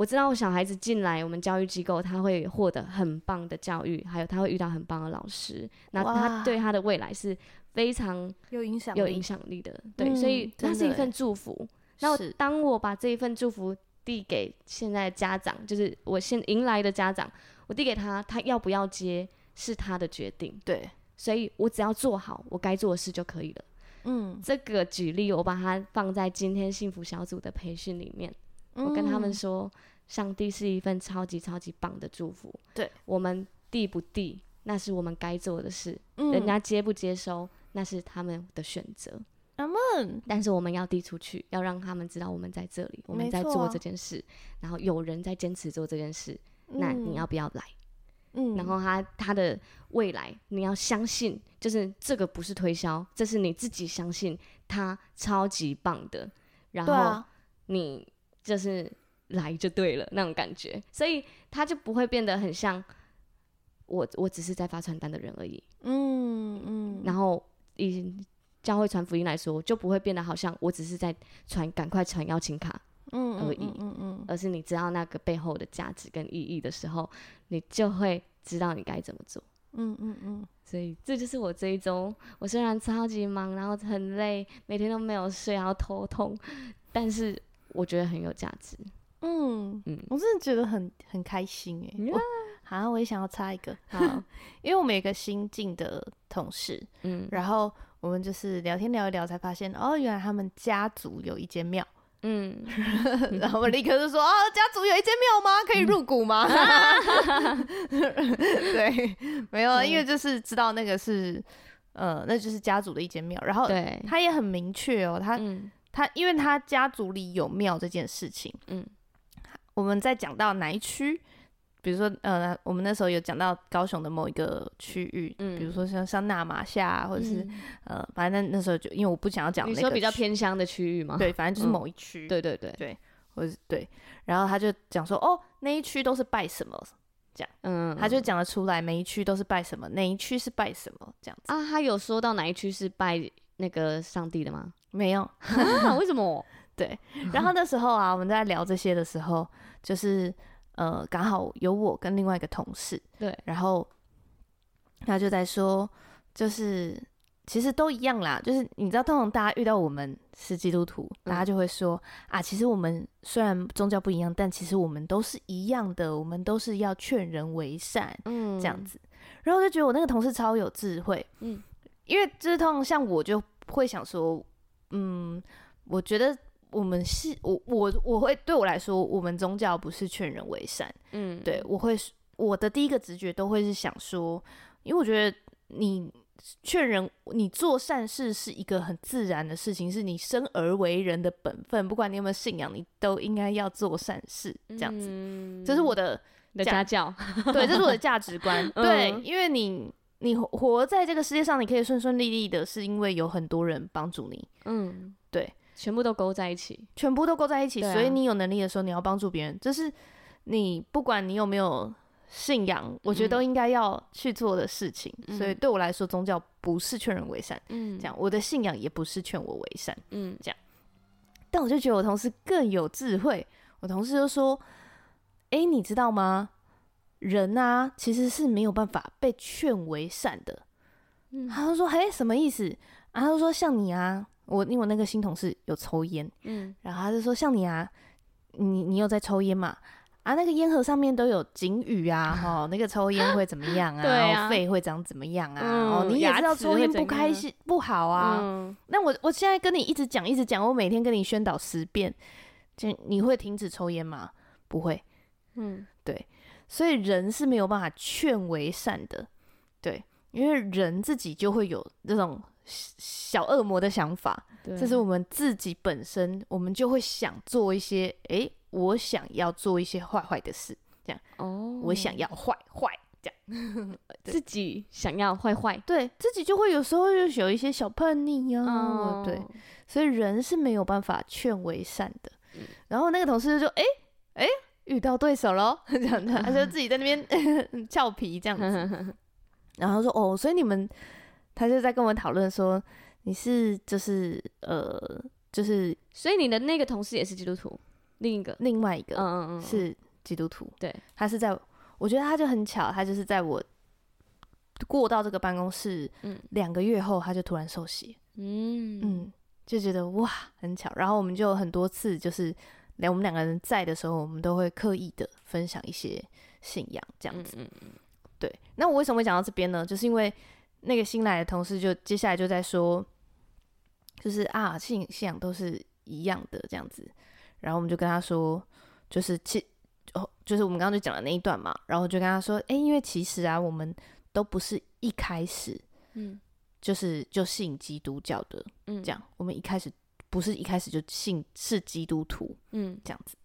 S1: 我知道我小孩子进来我们教育机构，他会获得很棒的教育，还有他会遇到很棒的老师，那他对他的未来是非常
S2: 有影响
S1: 有影响力的。对，所以那是一份祝福。那当我把这一份祝福递给现在的家长，就是我现迎来的家长，我递给他，他要不要接是他的决定。
S2: 对。
S1: 所以我只要做好我该做的事就可以了。嗯，这个举例我把它放在今天幸福小组的培训里面，嗯、我跟他们说，上帝是一份超级超级棒的祝福。
S2: 对，
S1: 我们递不递，那是我们该做的事。嗯、人家接不接收，那是他们的选择。
S2: 阿门。
S1: 但是我们要递出去，要让他们知道我们在这里，我们在做这件事，然后有人在坚持做这件事。那你要不要来？嗯，然后他他的未来，你要相信，就是这个不是推销，这是你自己相信他超级棒的，然后你就是来就对了那种感觉，所以他就不会变得很像我，我只是在发传单的人而已。嗯嗯，然后以教会传福音来说，就不会变得好像我只是在传，赶快传邀请卡。嗯而已，嗯嗯，嗯，而是你知道那个背后的价值跟意义的时候，你就会知道你该怎么做。嗯嗯嗯，所以这就是我这一周，我虽然超级忙，然后很累，每天都没有睡，然后头痛，但是我觉得很有价值。
S2: 嗯嗯，我真的觉得很很开心哎。好，我也想要插一个，好，因为我们有一个新进的同事，嗯，然后我们就是聊天聊一聊，才发现哦，原来他们家族有一间庙。嗯，然后我立刻就说：“哦，家族有一间庙吗？可以入股吗？”嗯、对，没有，因为就是知道那个是，呃，那就是家族的一间庙。然后他也很明确哦，他、嗯、他因为他家族里有庙这件事情，嗯，我们在讲到哪一区？比如说，呃，我们那时候有讲到高雄的某一个区域，嗯，比如说像像纳玛夏、啊，或者是、嗯、呃，反正那那时候就因为我不想要讲那个，你
S1: 说比较偏乡的区域嘛，
S2: 对，反正就是某一区、嗯，
S1: 对对对。
S2: 对，或者是对，然后他就讲说，哦，那一区都是拜什么，这样，嗯，他就讲得出来，每一区都是拜什么，哪一区是拜什么，这样子。
S1: 啊，他有说到哪一区是拜那个上帝的吗？
S2: 没有，
S1: 啊、为什么？
S2: 对，然后那时候啊，我们在聊这些的时候，就是。呃，刚好有我跟另外一个同事，
S1: 对，
S2: 然后他就在说，就是其实都一样啦，就是你知道，通常大家遇到我们是基督徒，大家就会说、嗯、啊，其实我们虽然宗教不一样，但其实我们都是一样的，我们都是要劝人为善，嗯，这样子。然后我就觉得我那个同事超有智慧，嗯，因为就是通常像我就会想说，嗯，我觉得。我们是我我我会对我来说，我们宗教不是劝人为善，嗯，对，我会我的第一个直觉都会是想说，因为我觉得你劝人，你做善事是一个很自然的事情，是你生而为人的本分。不管你有没有信仰，你都应该要做善事，这样子。嗯、这是我的，
S1: 的家教，
S2: 对，这是我的价值观。嗯、对，因为你你活在这个世界上，你可以顺顺利利的，是因为有很多人帮助你。嗯，对，
S1: 全部都勾在一起，
S2: 全部都勾在一起。啊、所以你有能力的时候，你要帮助别人，这是你不管你有没有。信仰，我觉得都应该要去做的事情。嗯、所以对我来说，宗教不是劝人为善。嗯，这样，我的信仰也不是劝我为善。嗯，这样。但我就觉得我同事更有智慧。我同事就说：“哎、欸，你知道吗？人啊，其实是没有办法被劝为善的。”嗯，他就说：“嘿，什么意思？”然后他就说：“像你啊，我因为我那个新同事有抽烟，嗯，然后他就说：像你啊，你你有在抽烟嘛？”啊，那个烟盒上面都有警语啊，哈，那个抽烟会怎么样啊？然后肺会长怎么样啊？哦，你也知道抽烟不开心不好啊。那我我现在跟你一直讲一直讲，我每天跟你宣导十遍，就你会停止抽烟吗？不会。嗯，对，所以人是没有办法劝为善的，对，因为人自己就会有这种小恶魔的想法，这是我们自己本身，我们就会想做一些，诶。我想要做一些坏坏的事，这样哦。我想要坏坏，这样
S1: 自己想要坏坏，
S2: 对自己就会有时候就有一些小叛逆啊。哦、对，所以人是没有办法劝为善的。嗯、然后那个同事就说：“哎、欸、哎、欸，遇到对手喽！”这样的，他就 自己在那边 俏皮这样子。然后说：“哦，所以你们，他就在跟我讨论说，你是就是呃，就是，
S1: 所以你的那个同事也是基督徒。”另一个，
S2: 另外一个，嗯嗯嗯，是基督徒。对，他是在，我觉得他就很巧，他就是在我过到这个办公室，嗯，两个月后，他就突然受洗，嗯嗯，就觉得哇，很巧。然后我们就很多次，就是连我们两个人在的时候，我们都会刻意的分享一些信仰，这样子。对。那我为什么会讲到这边呢？就是因为那个新来的同事就接下来就在说，就是啊，信信仰都是一样的这样子。然后我们就跟他说，就是其哦，就是我们刚刚就讲的那一段嘛。然后就跟他说，哎，因为其实啊，我们都不是一开始，嗯，就是就信基督教的，嗯，这样，我们一开始不是一开始就信是基督徒，嗯，这样子。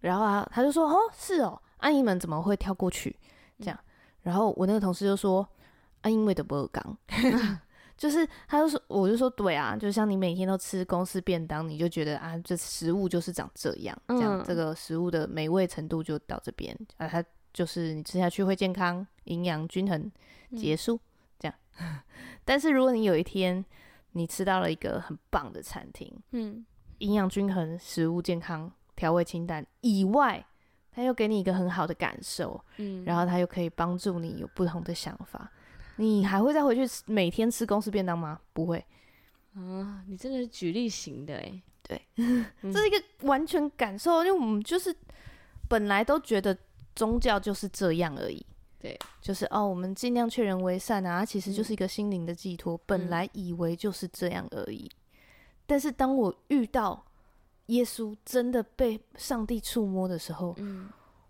S2: 然后啊，他就说，哦，是哦，阿姨们怎么会跳过去？这样。然后我那个同事就说，啊，因为的不尔刚。就是，他就说，我就说，对啊，就像你每天都吃公司便当，你就觉得啊，这食物就是长这样，这样、嗯、这个食物的美味程度就到这边啊，它就是你吃下去会健康、营养均衡，结束、嗯、这样。但是如果你有一天你吃到了一个很棒的餐厅，嗯，营养均衡、食物健康、调味清淡以外，他又给你一个很好的感受，嗯，然后他又可以帮助你有不同的想法。你还会再回去每天吃公司便当吗？不会。
S1: 啊，你真的是举例型的哎。
S2: 对，嗯、这是一个完全感受，因为我们就是本来都觉得宗教就是这样而已。
S1: 对，
S2: 就是哦，我们尽量劝人为善啊，其实就是一个心灵的寄托。嗯、本来以为就是这样而已，但是当我遇到耶稣真的被上帝触摸的时候，嗯、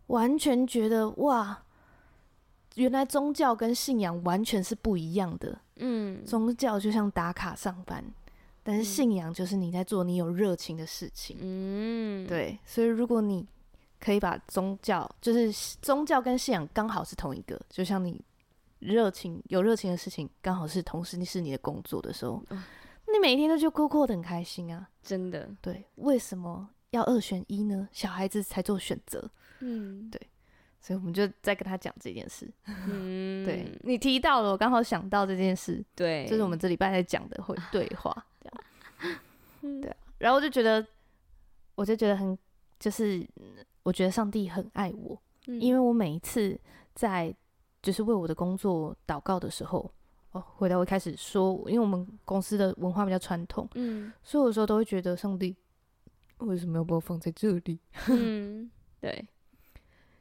S2: 完全觉得哇。原来宗教跟信仰完全是不一样的。嗯，宗教就像打卡上班，但是信仰就是你在做你有热情的事情。嗯，对。所以如果你可以把宗教，就是宗教跟信仰刚好是同一个，就像你热情有热情的事情，刚好是同时你是你的工作的时候，嗯，你每一天都就过过得很开心啊。
S1: 真的。
S2: 对。为什么要二选一呢？小孩子才做选择。嗯，对。所以我们就在跟他讲这件事。嗯，对，你提到了，我刚好想到这件事。对，这是我们这礼拜在讲的会对话。这样，对。然后我就觉得，我就觉得很，就是我觉得上帝很爱我，嗯、因为我每一次在就是为我的工作祷告的时候，哦，回到我一开始说，因为我们公司的文化比较传统，嗯，所以有时候都会觉得上帝为什么要把我放在这里？
S1: 嗯，对。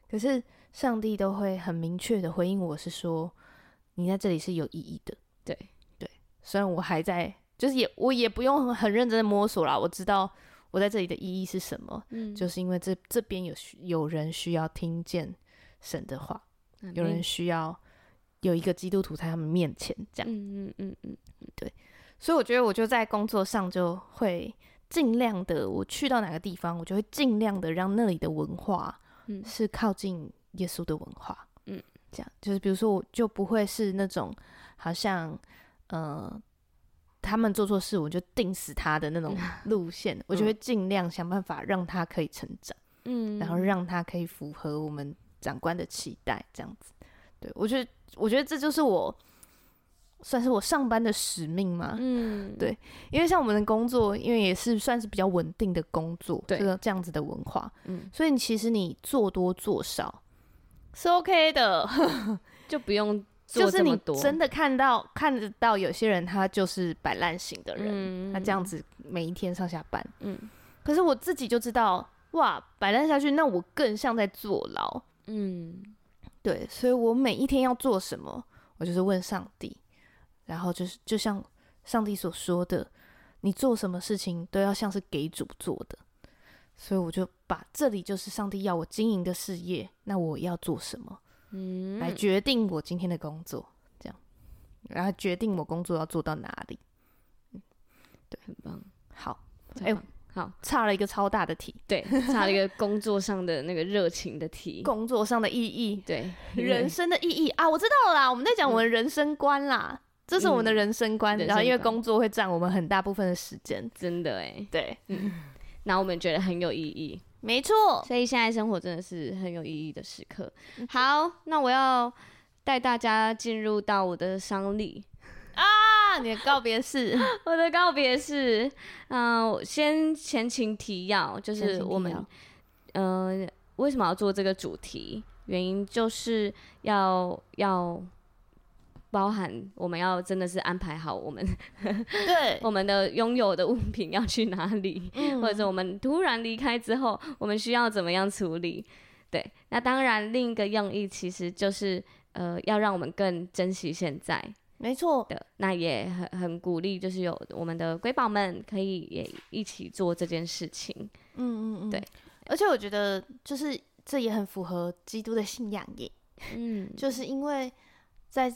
S2: 可是上帝都会很明确的回应我，是说你在这里是有意义的。
S1: 对
S2: 对，虽然我还在，就是也我也不用很认真的摸索啦。我知道我在这里的意义是什么，嗯，就是因为这这边有有人需要听见神的话，嗯、有人需要有一个基督徒在他们面前，这样。
S1: 嗯嗯嗯嗯，
S2: 对。所以我觉得我就在工作上就会尽量的，我去到哪个地方，我就会尽量的让那里的文化，嗯，是靠近耶稣的文化，嗯，这样就是比如说我就不会是那种好像呃他们做错事我就定死他的那种路线，嗯、我就会尽量想办法让他可以成长，嗯，然后让他可以符合我们长官的期待，这样子。对，我觉得我觉得这就是我。算是我上班的使命嘛，嗯，对，因为像我们的工作，因为也是算是比较稳定的工作，对，这个这样子的文化，嗯，所以你其实你做多做少是 OK 的，就不用做这么多。就是你真的看到看得到有些人他就是摆烂型的人，嗯，他这样子每一天上下班，嗯，可是我自己就知道，哇，摆烂下去，那我更像在坐牢，嗯，对，所以我每一天要做什么，我就是问上帝。然后就是，就像上帝所说的，你做什么事情都要像是给主做的，所以我就把这里就是上帝要我经营的事业，那我要做什么，嗯，来决定我今天的工作，这样，然后决定我工作要做到哪里，嗯，对，很棒，好，哎，好，差了一个超大的题，
S1: 对，差了一个工作上的那个热情的题，
S2: 工作上的意义，
S1: 对，
S2: 人生的意义。啊，我知道了啦，我们在讲我们人生观啦。这是我们的人生观，嗯、然后因为工作会占我们很大部分的时间，
S1: 真的哎，
S2: 对，嗯，
S1: 那我们觉得很有意义，
S2: 没错，
S1: 所以现在生活真的是很有意义的时刻。好，那我要带大家进入到我的商礼。
S2: 啊，你的告别式，
S1: 我的告别式，嗯、呃，先前情提要，就是我们，嗯、呃，为什么要做这个主题？原因就是要要。包含我们要真的是安排好我们
S2: 对
S1: 我们的拥有的物品要去哪里，嗯、或者我们突然离开之后，我们需要怎么样处理？对，那当然另一个用意其实就是呃要让我们更珍惜现在，
S2: 没错
S1: 的。那也很很鼓励，就是有我们的瑰宝们可以也一起做这件事情。
S2: 嗯嗯嗯，
S1: 对。
S2: 而且我觉得就是这也很符合基督的信仰耶。嗯，就是因为。在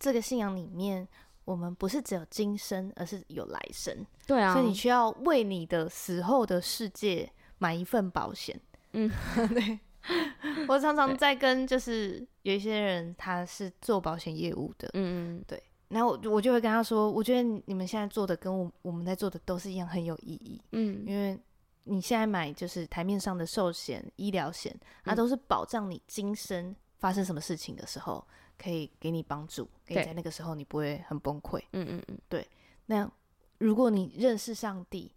S2: 这个信仰里面，我们不是只有今生，而是有来生。
S1: 对啊，
S2: 所以你需要为你的死后的世界买一份保险。嗯，对。我常常在跟就是有一些人，他是做保险业务的。嗯嗯，对。然后我我就会跟他说，我觉得你们现在做的跟我我们在做的都是一样，很有意义。嗯，因为你现在买就是台面上的寿险、医疗险，它都是保障你今生发生什么事情的时候。可以给你帮助，可以在那个时候你不会很崩溃。嗯嗯嗯，对。那如果你认识上帝，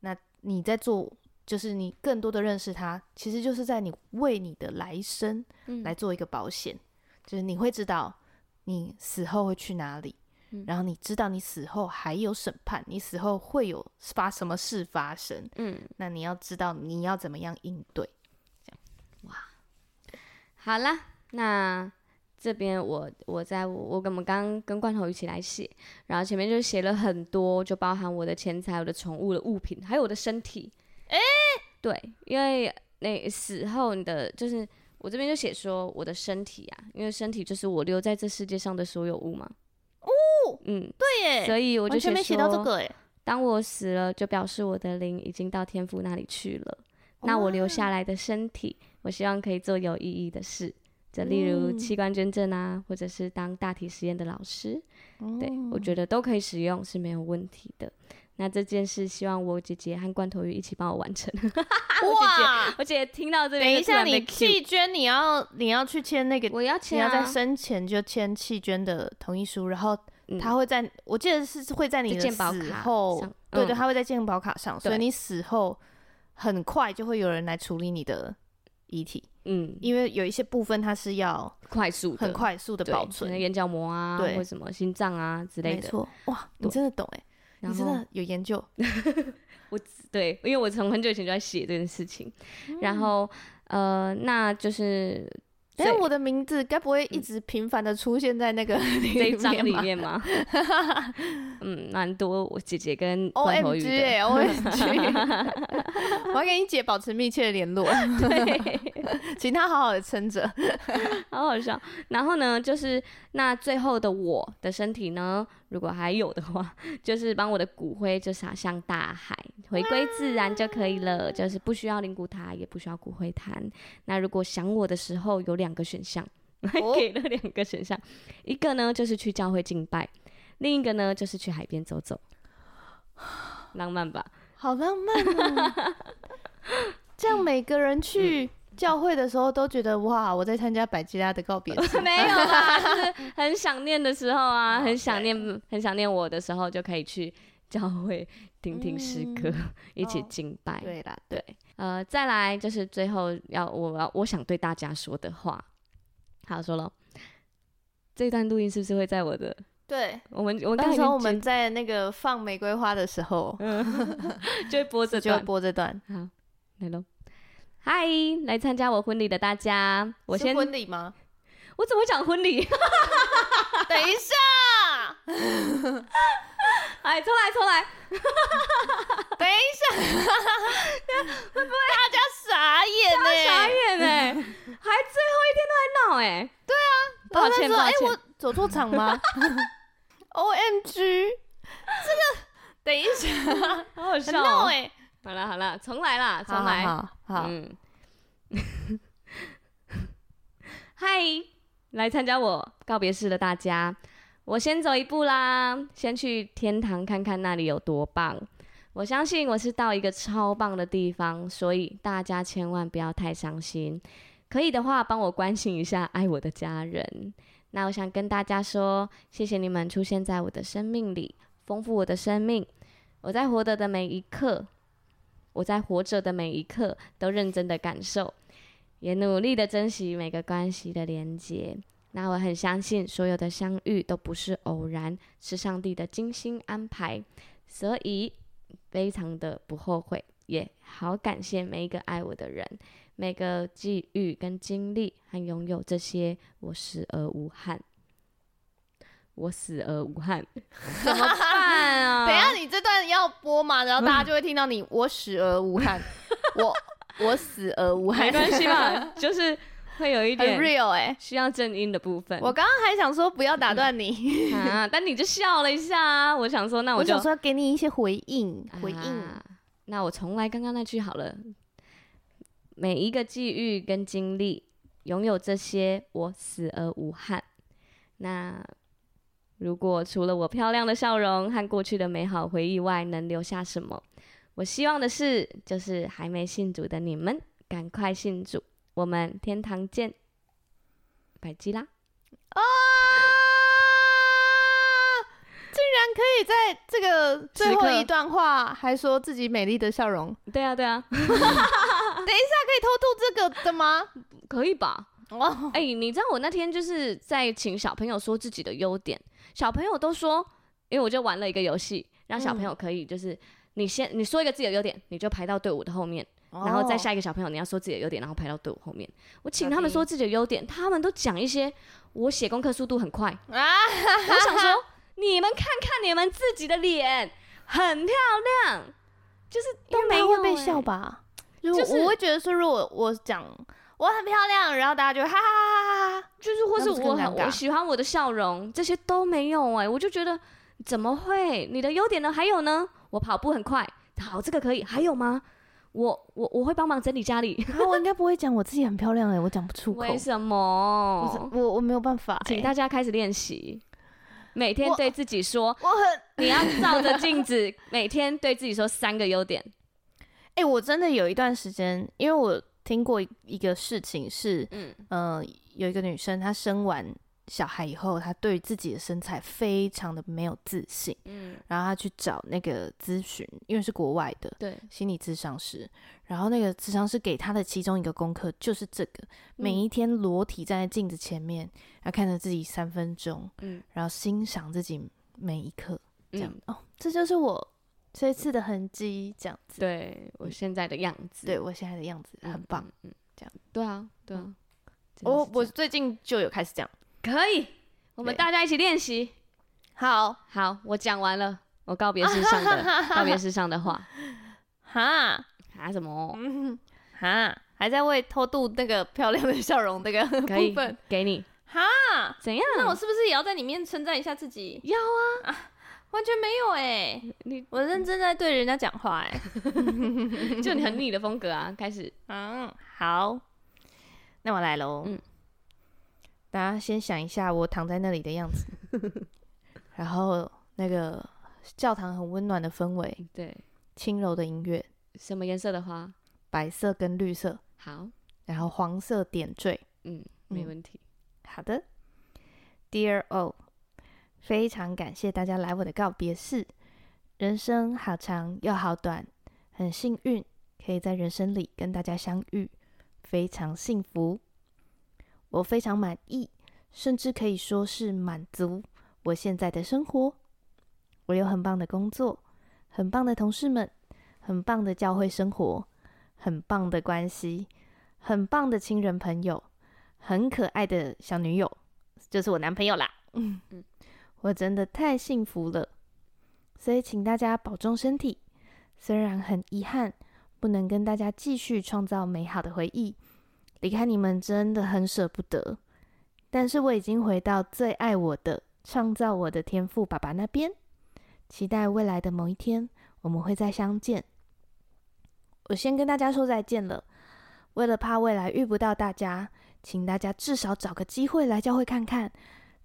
S2: 那你在做，就是你更多的认识他，其实就是在你为你的来生来做一个保险，嗯、就是你会知道你死后会去哪里，嗯、然后你知道你死后还有审判，你死后会有发什么事发生。嗯，那你要知道你要怎么样应对。这样，哇，
S1: 好了，那。这边我我在我我跟我们刚刚跟罐头一起来写，然后前面就写了很多，就包含我的钱财、我的宠物的物品，还有我的身体。哎、欸，对，因为那死后你的就是我这边就写说我的身体啊，因为身体就是我留在这世界上的所有物嘛。
S2: 哦，嗯，对耶，
S1: 所以我就
S2: 写没写到这个哎。
S1: 当我死了，就表示我的灵已经到天父那里去了。哦、那我留下来的身体，我希望可以做有意义的事。就例如器官捐赠啊，嗯、或者是当大体实验的老师，嗯、对，我觉得都可以使用是没有问题的。那这件事希望我姐姐和罐头鱼一起帮我完成。哇！我姐姐听到这边，
S2: 等一下你弃捐你要你要去签那个，
S1: 我要签、啊，
S2: 你要在生前就签弃捐的同意书，然后他会在，嗯、我记得是会在你的死后，对对，他会在健保卡上，所以你死后很快就会有人来处理你的遗体。嗯，因为有一些部分它是要
S1: 快速、
S2: 很快速的保存，
S1: 眼角膜啊，对，或什么心脏啊之类的。没错，
S2: 哇，你真的懂哎，你真的有研究。
S1: 我对，因为我从很久以前就在写这件事情。然后呃，那就是
S2: 但我的名字该不会一直频繁的出现在那个 这一
S1: 章里面吗？嗯，蛮多我姐姐跟
S2: O M G 哎，O M G，我要跟你姐保持密切的联络，对，请她好好的撑着，
S1: 好好笑。然后呢，就是那最后的我的身体呢，如果还有的话，就是帮我的骨灰就撒向大海，回归自然就可以了，就是不需要灵骨塔，也不需要骨灰坛。那如果想我的时候，有两个选项，还 给了两个选项，哦、一个呢就是去教会敬拜，另一个呢就是去海边走走，浪漫吧？
S2: 好浪漫哦！这样每个人去教会的时候都觉得哇，我在参加百吉拉的告别式，
S1: 没有啦，就是很想念的时候啊，很想念，很想念我的时候，就可以去教会听听诗歌，嗯、一起敬拜。
S2: 哦、对啦，
S1: 对。呃，再来就是最后要我要我想对大家说的话，好说了，这段录音是不是会在我的？
S2: 对，
S1: 我们我们
S2: 刚才我们在那个放玫瑰花的时候，
S1: 就会播这段，
S2: 就会播这段。
S1: 好，来喽，嗨，来参加我婚礼的大家，我先
S2: 婚礼吗？
S1: 我怎么讲婚礼？
S2: 等一下，
S1: 哎，重来，重来。
S2: 等一下，会不会大家傻眼呢？
S1: 傻眼呢？还最后一天都在闹哎！
S2: 对啊，
S1: 抱歉抱歉，
S2: 哎，我走错场吗？O M G，这个等一下，
S1: 好好笑哦！哎，好了好了，重来啦，重来，
S2: 好好，
S1: 嗯，嗨，来参加我告别式的大家。我先走一步啦，先去天堂看看那里有多棒。我相信我是到一个超棒的地方，所以大家千万不要太伤心。可以的话，帮我关心一下爱我的家人。那我想跟大家说，谢谢你们出现在我的生命里，丰富我的生命。我在活得的每一刻，我在活着的每一刻都认真的感受，也努力的珍惜每个关系的连接。那我很相信，所有的相遇都不是偶然，是上帝的精心安排，所以非常的不后悔，也好感谢每一个爱我的人，每个际遇跟经历，还拥有这些，我死而无憾，我死而无憾，怎么办啊？
S2: 等一下你这段要播嘛，然后大家就会听到你 我死而无憾，我我死而无憾，
S1: 没关系嘛，就是。会有一点
S2: real 哎，
S1: 需要正音的部分。
S2: 我刚刚还想说不要打断你
S1: 啊，但你就笑了一下啊。我想说，那我就
S2: 说给你一些回应，回应。
S1: 啊、那我重来刚刚那句好了。每一个际遇跟经历，拥有这些，我死而无憾。那如果除了我漂亮的笑容和过去的美好回忆外，能留下什么？我希望的是，就是还没信主的你们，赶快信主。我们天堂见，百基啦啊！
S2: 竟然可以在这个最后一段话还说自己美丽的笑容。
S1: 对啊，对啊。等一
S2: 下，可以偷渡这个的吗？
S1: 可以吧？哦，哎，你知道我那天就是在请小朋友说自己的优点，小朋友都说，因为我就玩了一个游戏，让小朋友可以就是你先你说一个自己的优点，你就排到队伍的后面。然后再下一个小朋友，你要说自己的优点，然后排到队伍后面。我请他们说自己的优点，他们都讲一些我写功课速度很快 啊。我想说，你们看看你们自己的脸，很漂亮，就是都没
S2: 会被笑吧？就是我会觉得说，如果我讲我很漂亮，然后大家就哈哈哈哈哈，
S1: 就是或是我很我喜欢我的笑容，这些都没有哎，我就觉得怎么会？你的优点呢？还有呢？我跑步很快，好，这个可以，还有吗？我我我会帮忙整理家里，
S2: 我应该不会讲我自己很漂亮哎、欸，我讲不出口。
S1: 为什么？
S2: 我我，我没有办法、欸，
S1: 请大家开始练习，每天对自己说，
S2: 我，我很，
S1: 你要照着镜子，每天对自己说三个优点。
S2: 哎、欸，我真的有一段时间，因为我听过一个事情是，嗯。呃，有一个女生她生完。小孩以后，她对自己的身材非常的没有自信，嗯，然后她去找那个咨询，因为是国外的，
S1: 对，
S2: 心理咨商师，然后那个咨商师给她的其中一个功课就是这个，每一天裸体站在镜子前面，要看着自己三分钟，嗯，然后欣赏自己每一刻，这样、嗯、哦，这就是我这一次的痕迹，这样子，
S1: 对我现在的样子，
S2: 对我现在的样子很棒，嗯，嗯，这样，
S1: 对啊，对啊。
S2: 我我最近就有开始讲，
S1: 可以，我们大家一起练习。
S2: 好
S1: 好，我讲完了，我告别式上的 告别式上的话，
S2: 哈
S1: 哈什么？
S2: 嗯，哈，还在为偷渡那个漂亮的笑容那个部分
S1: 给你
S2: 哈？
S1: 怎样？
S2: 那我是不是也要在里面称赞一下自己？
S1: 要啊，
S2: 啊完全没有哎、欸，你我认真在对人家讲话哎、
S1: 欸，就你很你的风格啊，开始，
S2: 嗯，好，那我来喽，嗯，大家先想一下我躺在那里的样子。然后那个教堂很温暖的氛围，
S1: 对，
S2: 轻柔的音乐，
S1: 什么颜色的花？
S2: 白色跟绿色。
S1: 好，
S2: 然后黄色点缀。
S1: 嗯，没问题。
S2: 好的，Dear O，非常感谢大家来我的告别式。人生好长又好短，很幸运可以在人生里跟大家相遇，非常幸福。我非常满意，甚至可以说是满足。我现在的生活，我有很棒的工作，很棒的同事们，很棒的教会生活，很棒的关系，很棒的亲人朋友，很可爱的小女友，就是我男朋友啦。嗯嗯，我真的太幸福了，所以请大家保重身体。虽然很遗憾不能跟大家继续创造美好的回忆，离开你们真的很舍不得，但是我已经回到最爱我的。创造我的天赋爸爸那边，期待未来的某一天我们会再相见。我先跟大家说再见了。为了怕未来遇不到大家，请大家至少找个机会来教会看看，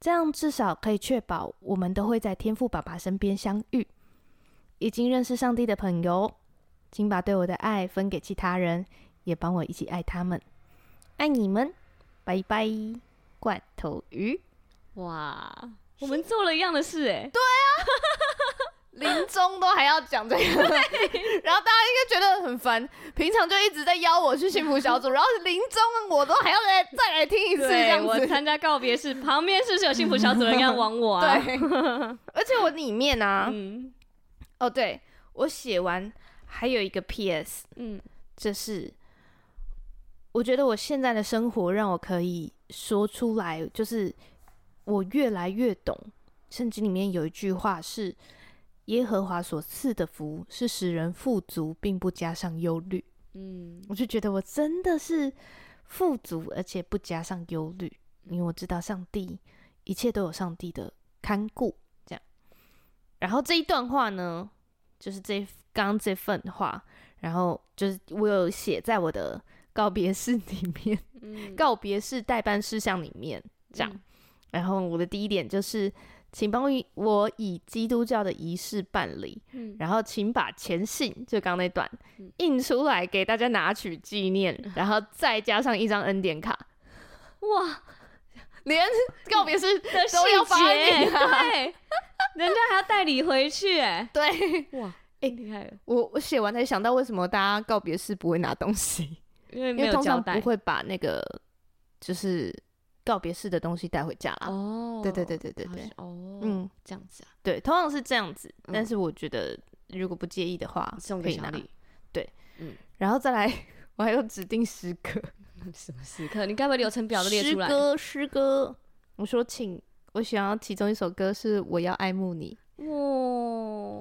S2: 这样至少可以确保我们都会在天赋爸爸身边相遇。已经认识上帝的朋友，请把对我的爱分给其他人，也帮我一起爱他们。爱你们，拜拜，罐头鱼，
S1: 哇！我们做了一样的事哎，
S2: 对啊，临终都还要讲这个，然后大家应该觉得很烦。平常就一直在邀我去幸福小组，然后临终我都还要来再来听一次这样子。
S1: 我参加告别式，旁边是不是有幸福小组的人要往我啊？
S2: 对，而且我里面啊，嗯，哦，对，我写完还有一个 PS，嗯，这是我觉得我现在的生活让我可以说出来，就是。我越来越懂，圣经里面有一句话是：“耶和华所赐的福是使人富足，并不加上忧虑。”嗯，我就觉得我真的是富足，而且不加上忧虑，因为我知道上帝一切都有上帝的看顾。这样，然后这一段话呢，就是这刚刚这份话，然后就是我有写在我的告别式里面，嗯、告别式代办事项里面，这样。嗯然后我的第一点就是，请帮我以基督教的仪式办理。嗯，然后请把前信就刚那段印出来给大家拿取纪念，然后再加上一张恩典卡。哇，连告别式都要发你、啊、
S1: 对，人家还要带你回去，哎，
S2: 对，
S1: 哇，哎，厉害了！
S2: 我我写完才想到，为什么大家告别式不会拿东西？
S1: 因为没有交代，
S2: 不会把那个就是。告别式的东西带回家啦。哦，对对对对对对。
S1: 哦，嗯，这样子啊。
S2: 对，通常是这样子。但是我觉得，如果不介意的话，
S1: 送给哪里？
S2: 对，嗯。然后再来，我还有指定时刻。
S1: 什么时刻？你该不会流程表都列出来？
S2: 诗歌，诗歌。我说，请，我想要其中一首歌是《我要爱慕你》。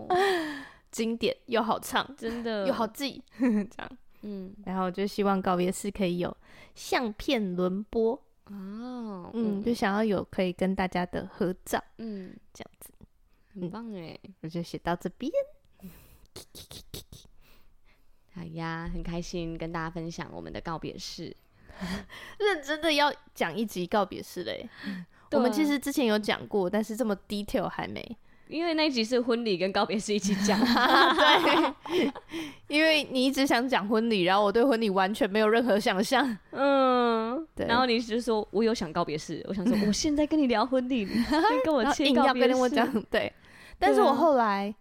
S2: 哇，经典又好唱，
S1: 真的
S2: 又好记。这样，嗯。然后就希望告别式可以有相片轮播。哦，嗯，就想要有可以跟大家的合照，嗯，这样子
S1: 很棒哎，
S2: 我就写到这边。
S1: 好呀，很开心跟大家分享我们的告别式，
S2: 认真的要讲一集告别式嘞。我们其实之前有讲过，但是这么 detail 还没。
S1: 因为那一集是婚礼跟告别是一起讲，
S2: 对，因为你一直想讲婚礼，然后我对婚礼完全没有任何想象，
S1: 嗯，对，然后你就说我有想告别式，我想说我现在跟你聊婚礼，跟我切告别式，
S2: 跟我讲，对，但是我后来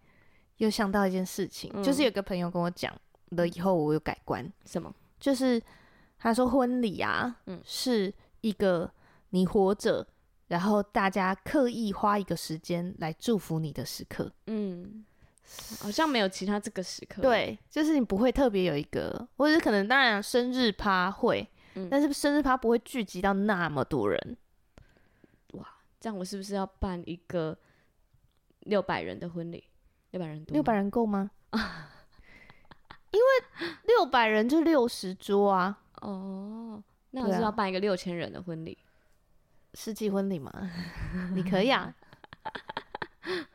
S2: 又想到一件事情，嗯、就是有个朋友跟我讲了以后，我有改观，
S1: 什么？
S2: 就是他说婚礼啊，嗯，是一个你活着。然后大家刻意花一个时间来祝福你的时刻，
S1: 嗯，好像没有其他这个时刻。
S2: 对，就是你不会特别有一个，或者是可能当然生日趴会，嗯，但是生日趴不会聚集到那么多人。
S1: 哇，这样我是不是要办一个六百人的婚礼？六百人多？
S2: 六百人够吗？因为六百人就六十桌啊。
S1: 哦，那我是要办一个六千人的婚礼，
S2: 世纪婚礼吗？你可以啊。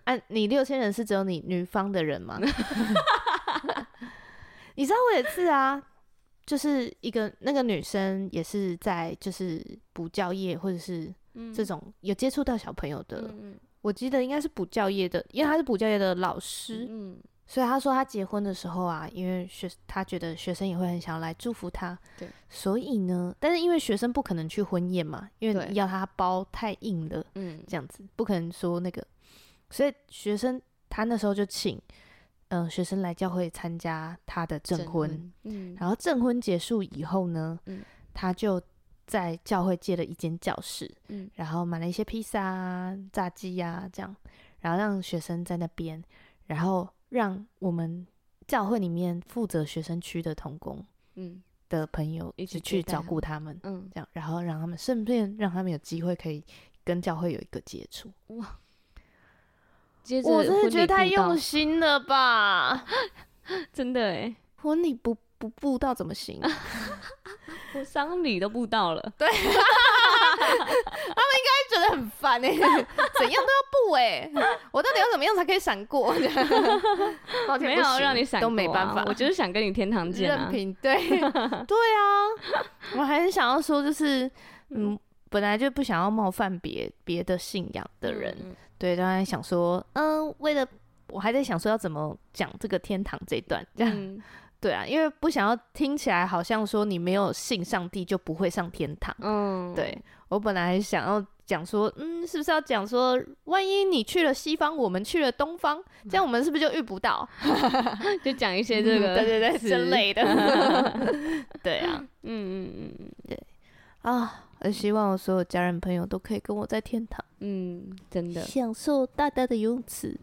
S2: 啊，你六千人是只有你女方的人吗？你知道我也是啊，就是一个那个女生也是在就是补教业或者是这种有接触到小朋友的，嗯、我记得应该是补教业的，因为她是补教业的老师，嗯，所以他说他结婚的时候啊，因为学他觉得学生也会很想要来祝福他，对，所以呢，但是因为学生不可能去婚宴嘛，因为要他包太硬了，嗯，这样子不可能说那个。所以学生他那时候就请，嗯、呃，学生来教会参加他的证婚，嗯，然后证婚结束以后呢，嗯，他就在教会借了一间教室，嗯，然后买了一些披萨啊、炸鸡呀、啊，这样，然后让学生在那边，然后让我们教会里面负责学生区的童工，嗯，的朋友一起去照顾他们，嗯，这样，然后让他们顺便让他们有机会可以跟教会有一个接触，哇。我真的觉得太用心了吧，
S1: 真的哎，
S2: 婚礼不不布道怎么行？
S1: 我丧礼都布道了，
S2: 对，应该觉得很烦哎，怎样都要布哎，我到底要怎么样才可以闪过？
S1: 没有让你闪过，都没办法，我就是想跟你天堂见啊，
S2: 对。对啊，我还是想要说，就是嗯，本来就不想要冒犯别别的信仰的人。对，刚才想说，嗯，为了我还在想说要怎么讲这个天堂这一段，这样，嗯、对啊，因为不想要听起来好像说你没有信上帝就不会上天堂，嗯，对，我本来还想要讲说，嗯，是不是要讲说，万一你去了西方，我们去了东方，这样我们是不是就遇不到？
S1: 就讲一些这个，
S2: 对对对，之类的，对啊，嗯嗯嗯嗯，对，啊。我希望我所有家人朋友都可以跟我在天堂，
S1: 嗯，真的
S2: 享受大大的游泳池。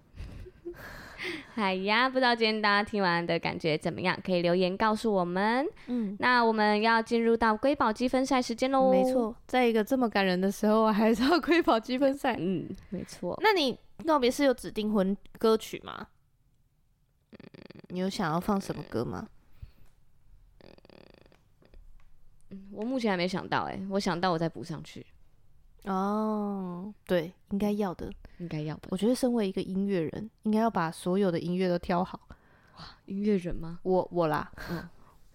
S1: 哎呀，不知道今天大家听完的感觉怎么样？可以留言告诉我们。嗯，那我们要进入到瑰宝积分赛时间喽。
S2: 没错，在一个这么感人的时候，还是要瑰宝积分赛。
S1: 嗯，没错。
S2: 那你告别是有指定婚歌曲吗？嗯，你有想要放什么歌吗？
S1: 嗯我目前还没想到，哎，我想到我再补上去。
S2: 哦，对，应该要的，
S1: 应该要的。
S2: 我觉得身为一个音乐人，应该要把所有的音乐都挑好。
S1: 哇，音乐人吗？
S2: 我我啦，嗯，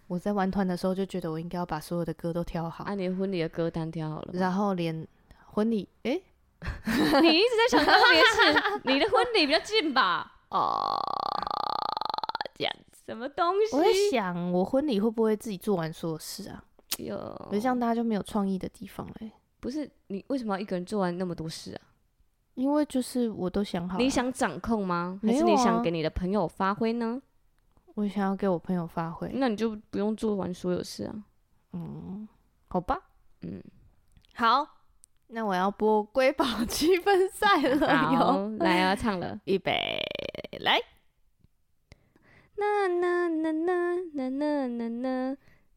S2: 我在玩团的时候就觉得我应该要把所有的歌都挑好。
S1: 啊，连婚礼的歌单挑好了，
S2: 然后连婚礼，哎，
S1: 你一直在想告别式，你的婚礼比较近吧？
S2: 哦，这样子，
S1: 什么东西？
S2: 我在想，我婚礼会不会自己做完所有事啊？有，可是这样大家就没有创意的地方嘞。
S1: 不是你为什么要一个人做完那么多事啊？
S2: 因为就是我都想好了。
S1: 你想掌控吗？还是你想给你的朋友发挥呢？
S2: 我想要给我朋友发挥。
S1: 那你就不用做完所有事啊。
S2: 嗯，好吧。嗯，好，那我要播瑰宝积分赛了
S1: 哟。来啊唱了，
S2: 预备，来。
S1: 啦啦啦啦啦啦啦啦。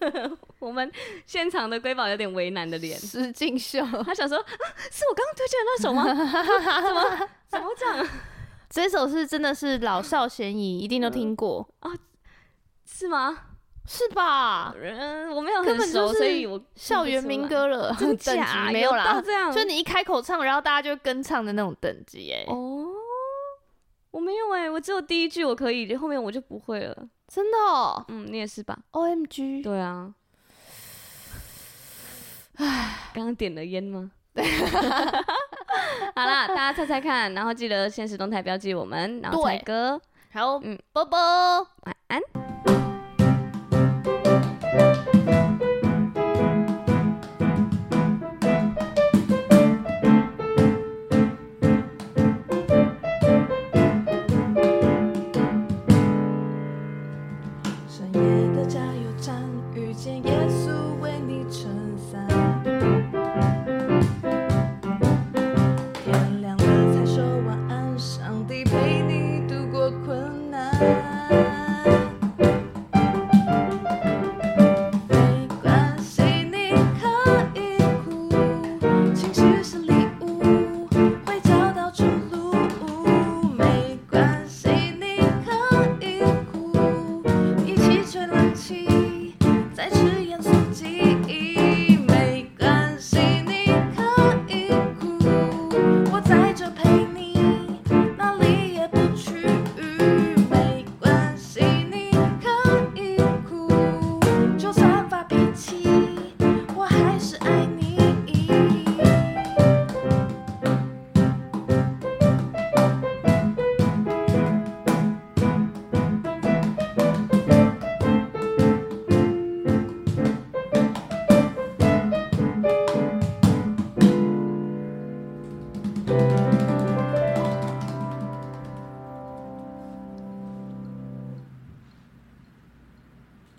S1: 我们现场的瑰宝有点为难的脸，
S2: 石进秀，
S1: 他想说，啊是我刚刚推荐的那首吗？怎么怎么这样？
S2: 这首是真的是老少咸宜，一定都听过啊？
S1: 是吗？
S2: 是吧？
S1: 嗯，我没有很熟，所以我
S2: 校园民歌了，
S1: 真假
S2: 没有啦，
S1: 这样，
S2: 就你一开口唱，然后大家就跟唱的那种等级哎。
S1: 哦，我没有哎，我只有第一句我可以，后面我就不会了。
S2: 真的哦？
S1: 嗯，你也是吧
S2: ？OMG。
S1: 对啊。唉，刚刚点了烟吗？好啦，大家猜猜看，然后记得限时动态标记我们，然后猜歌。
S2: 好，嗯，波波，
S1: 晚安。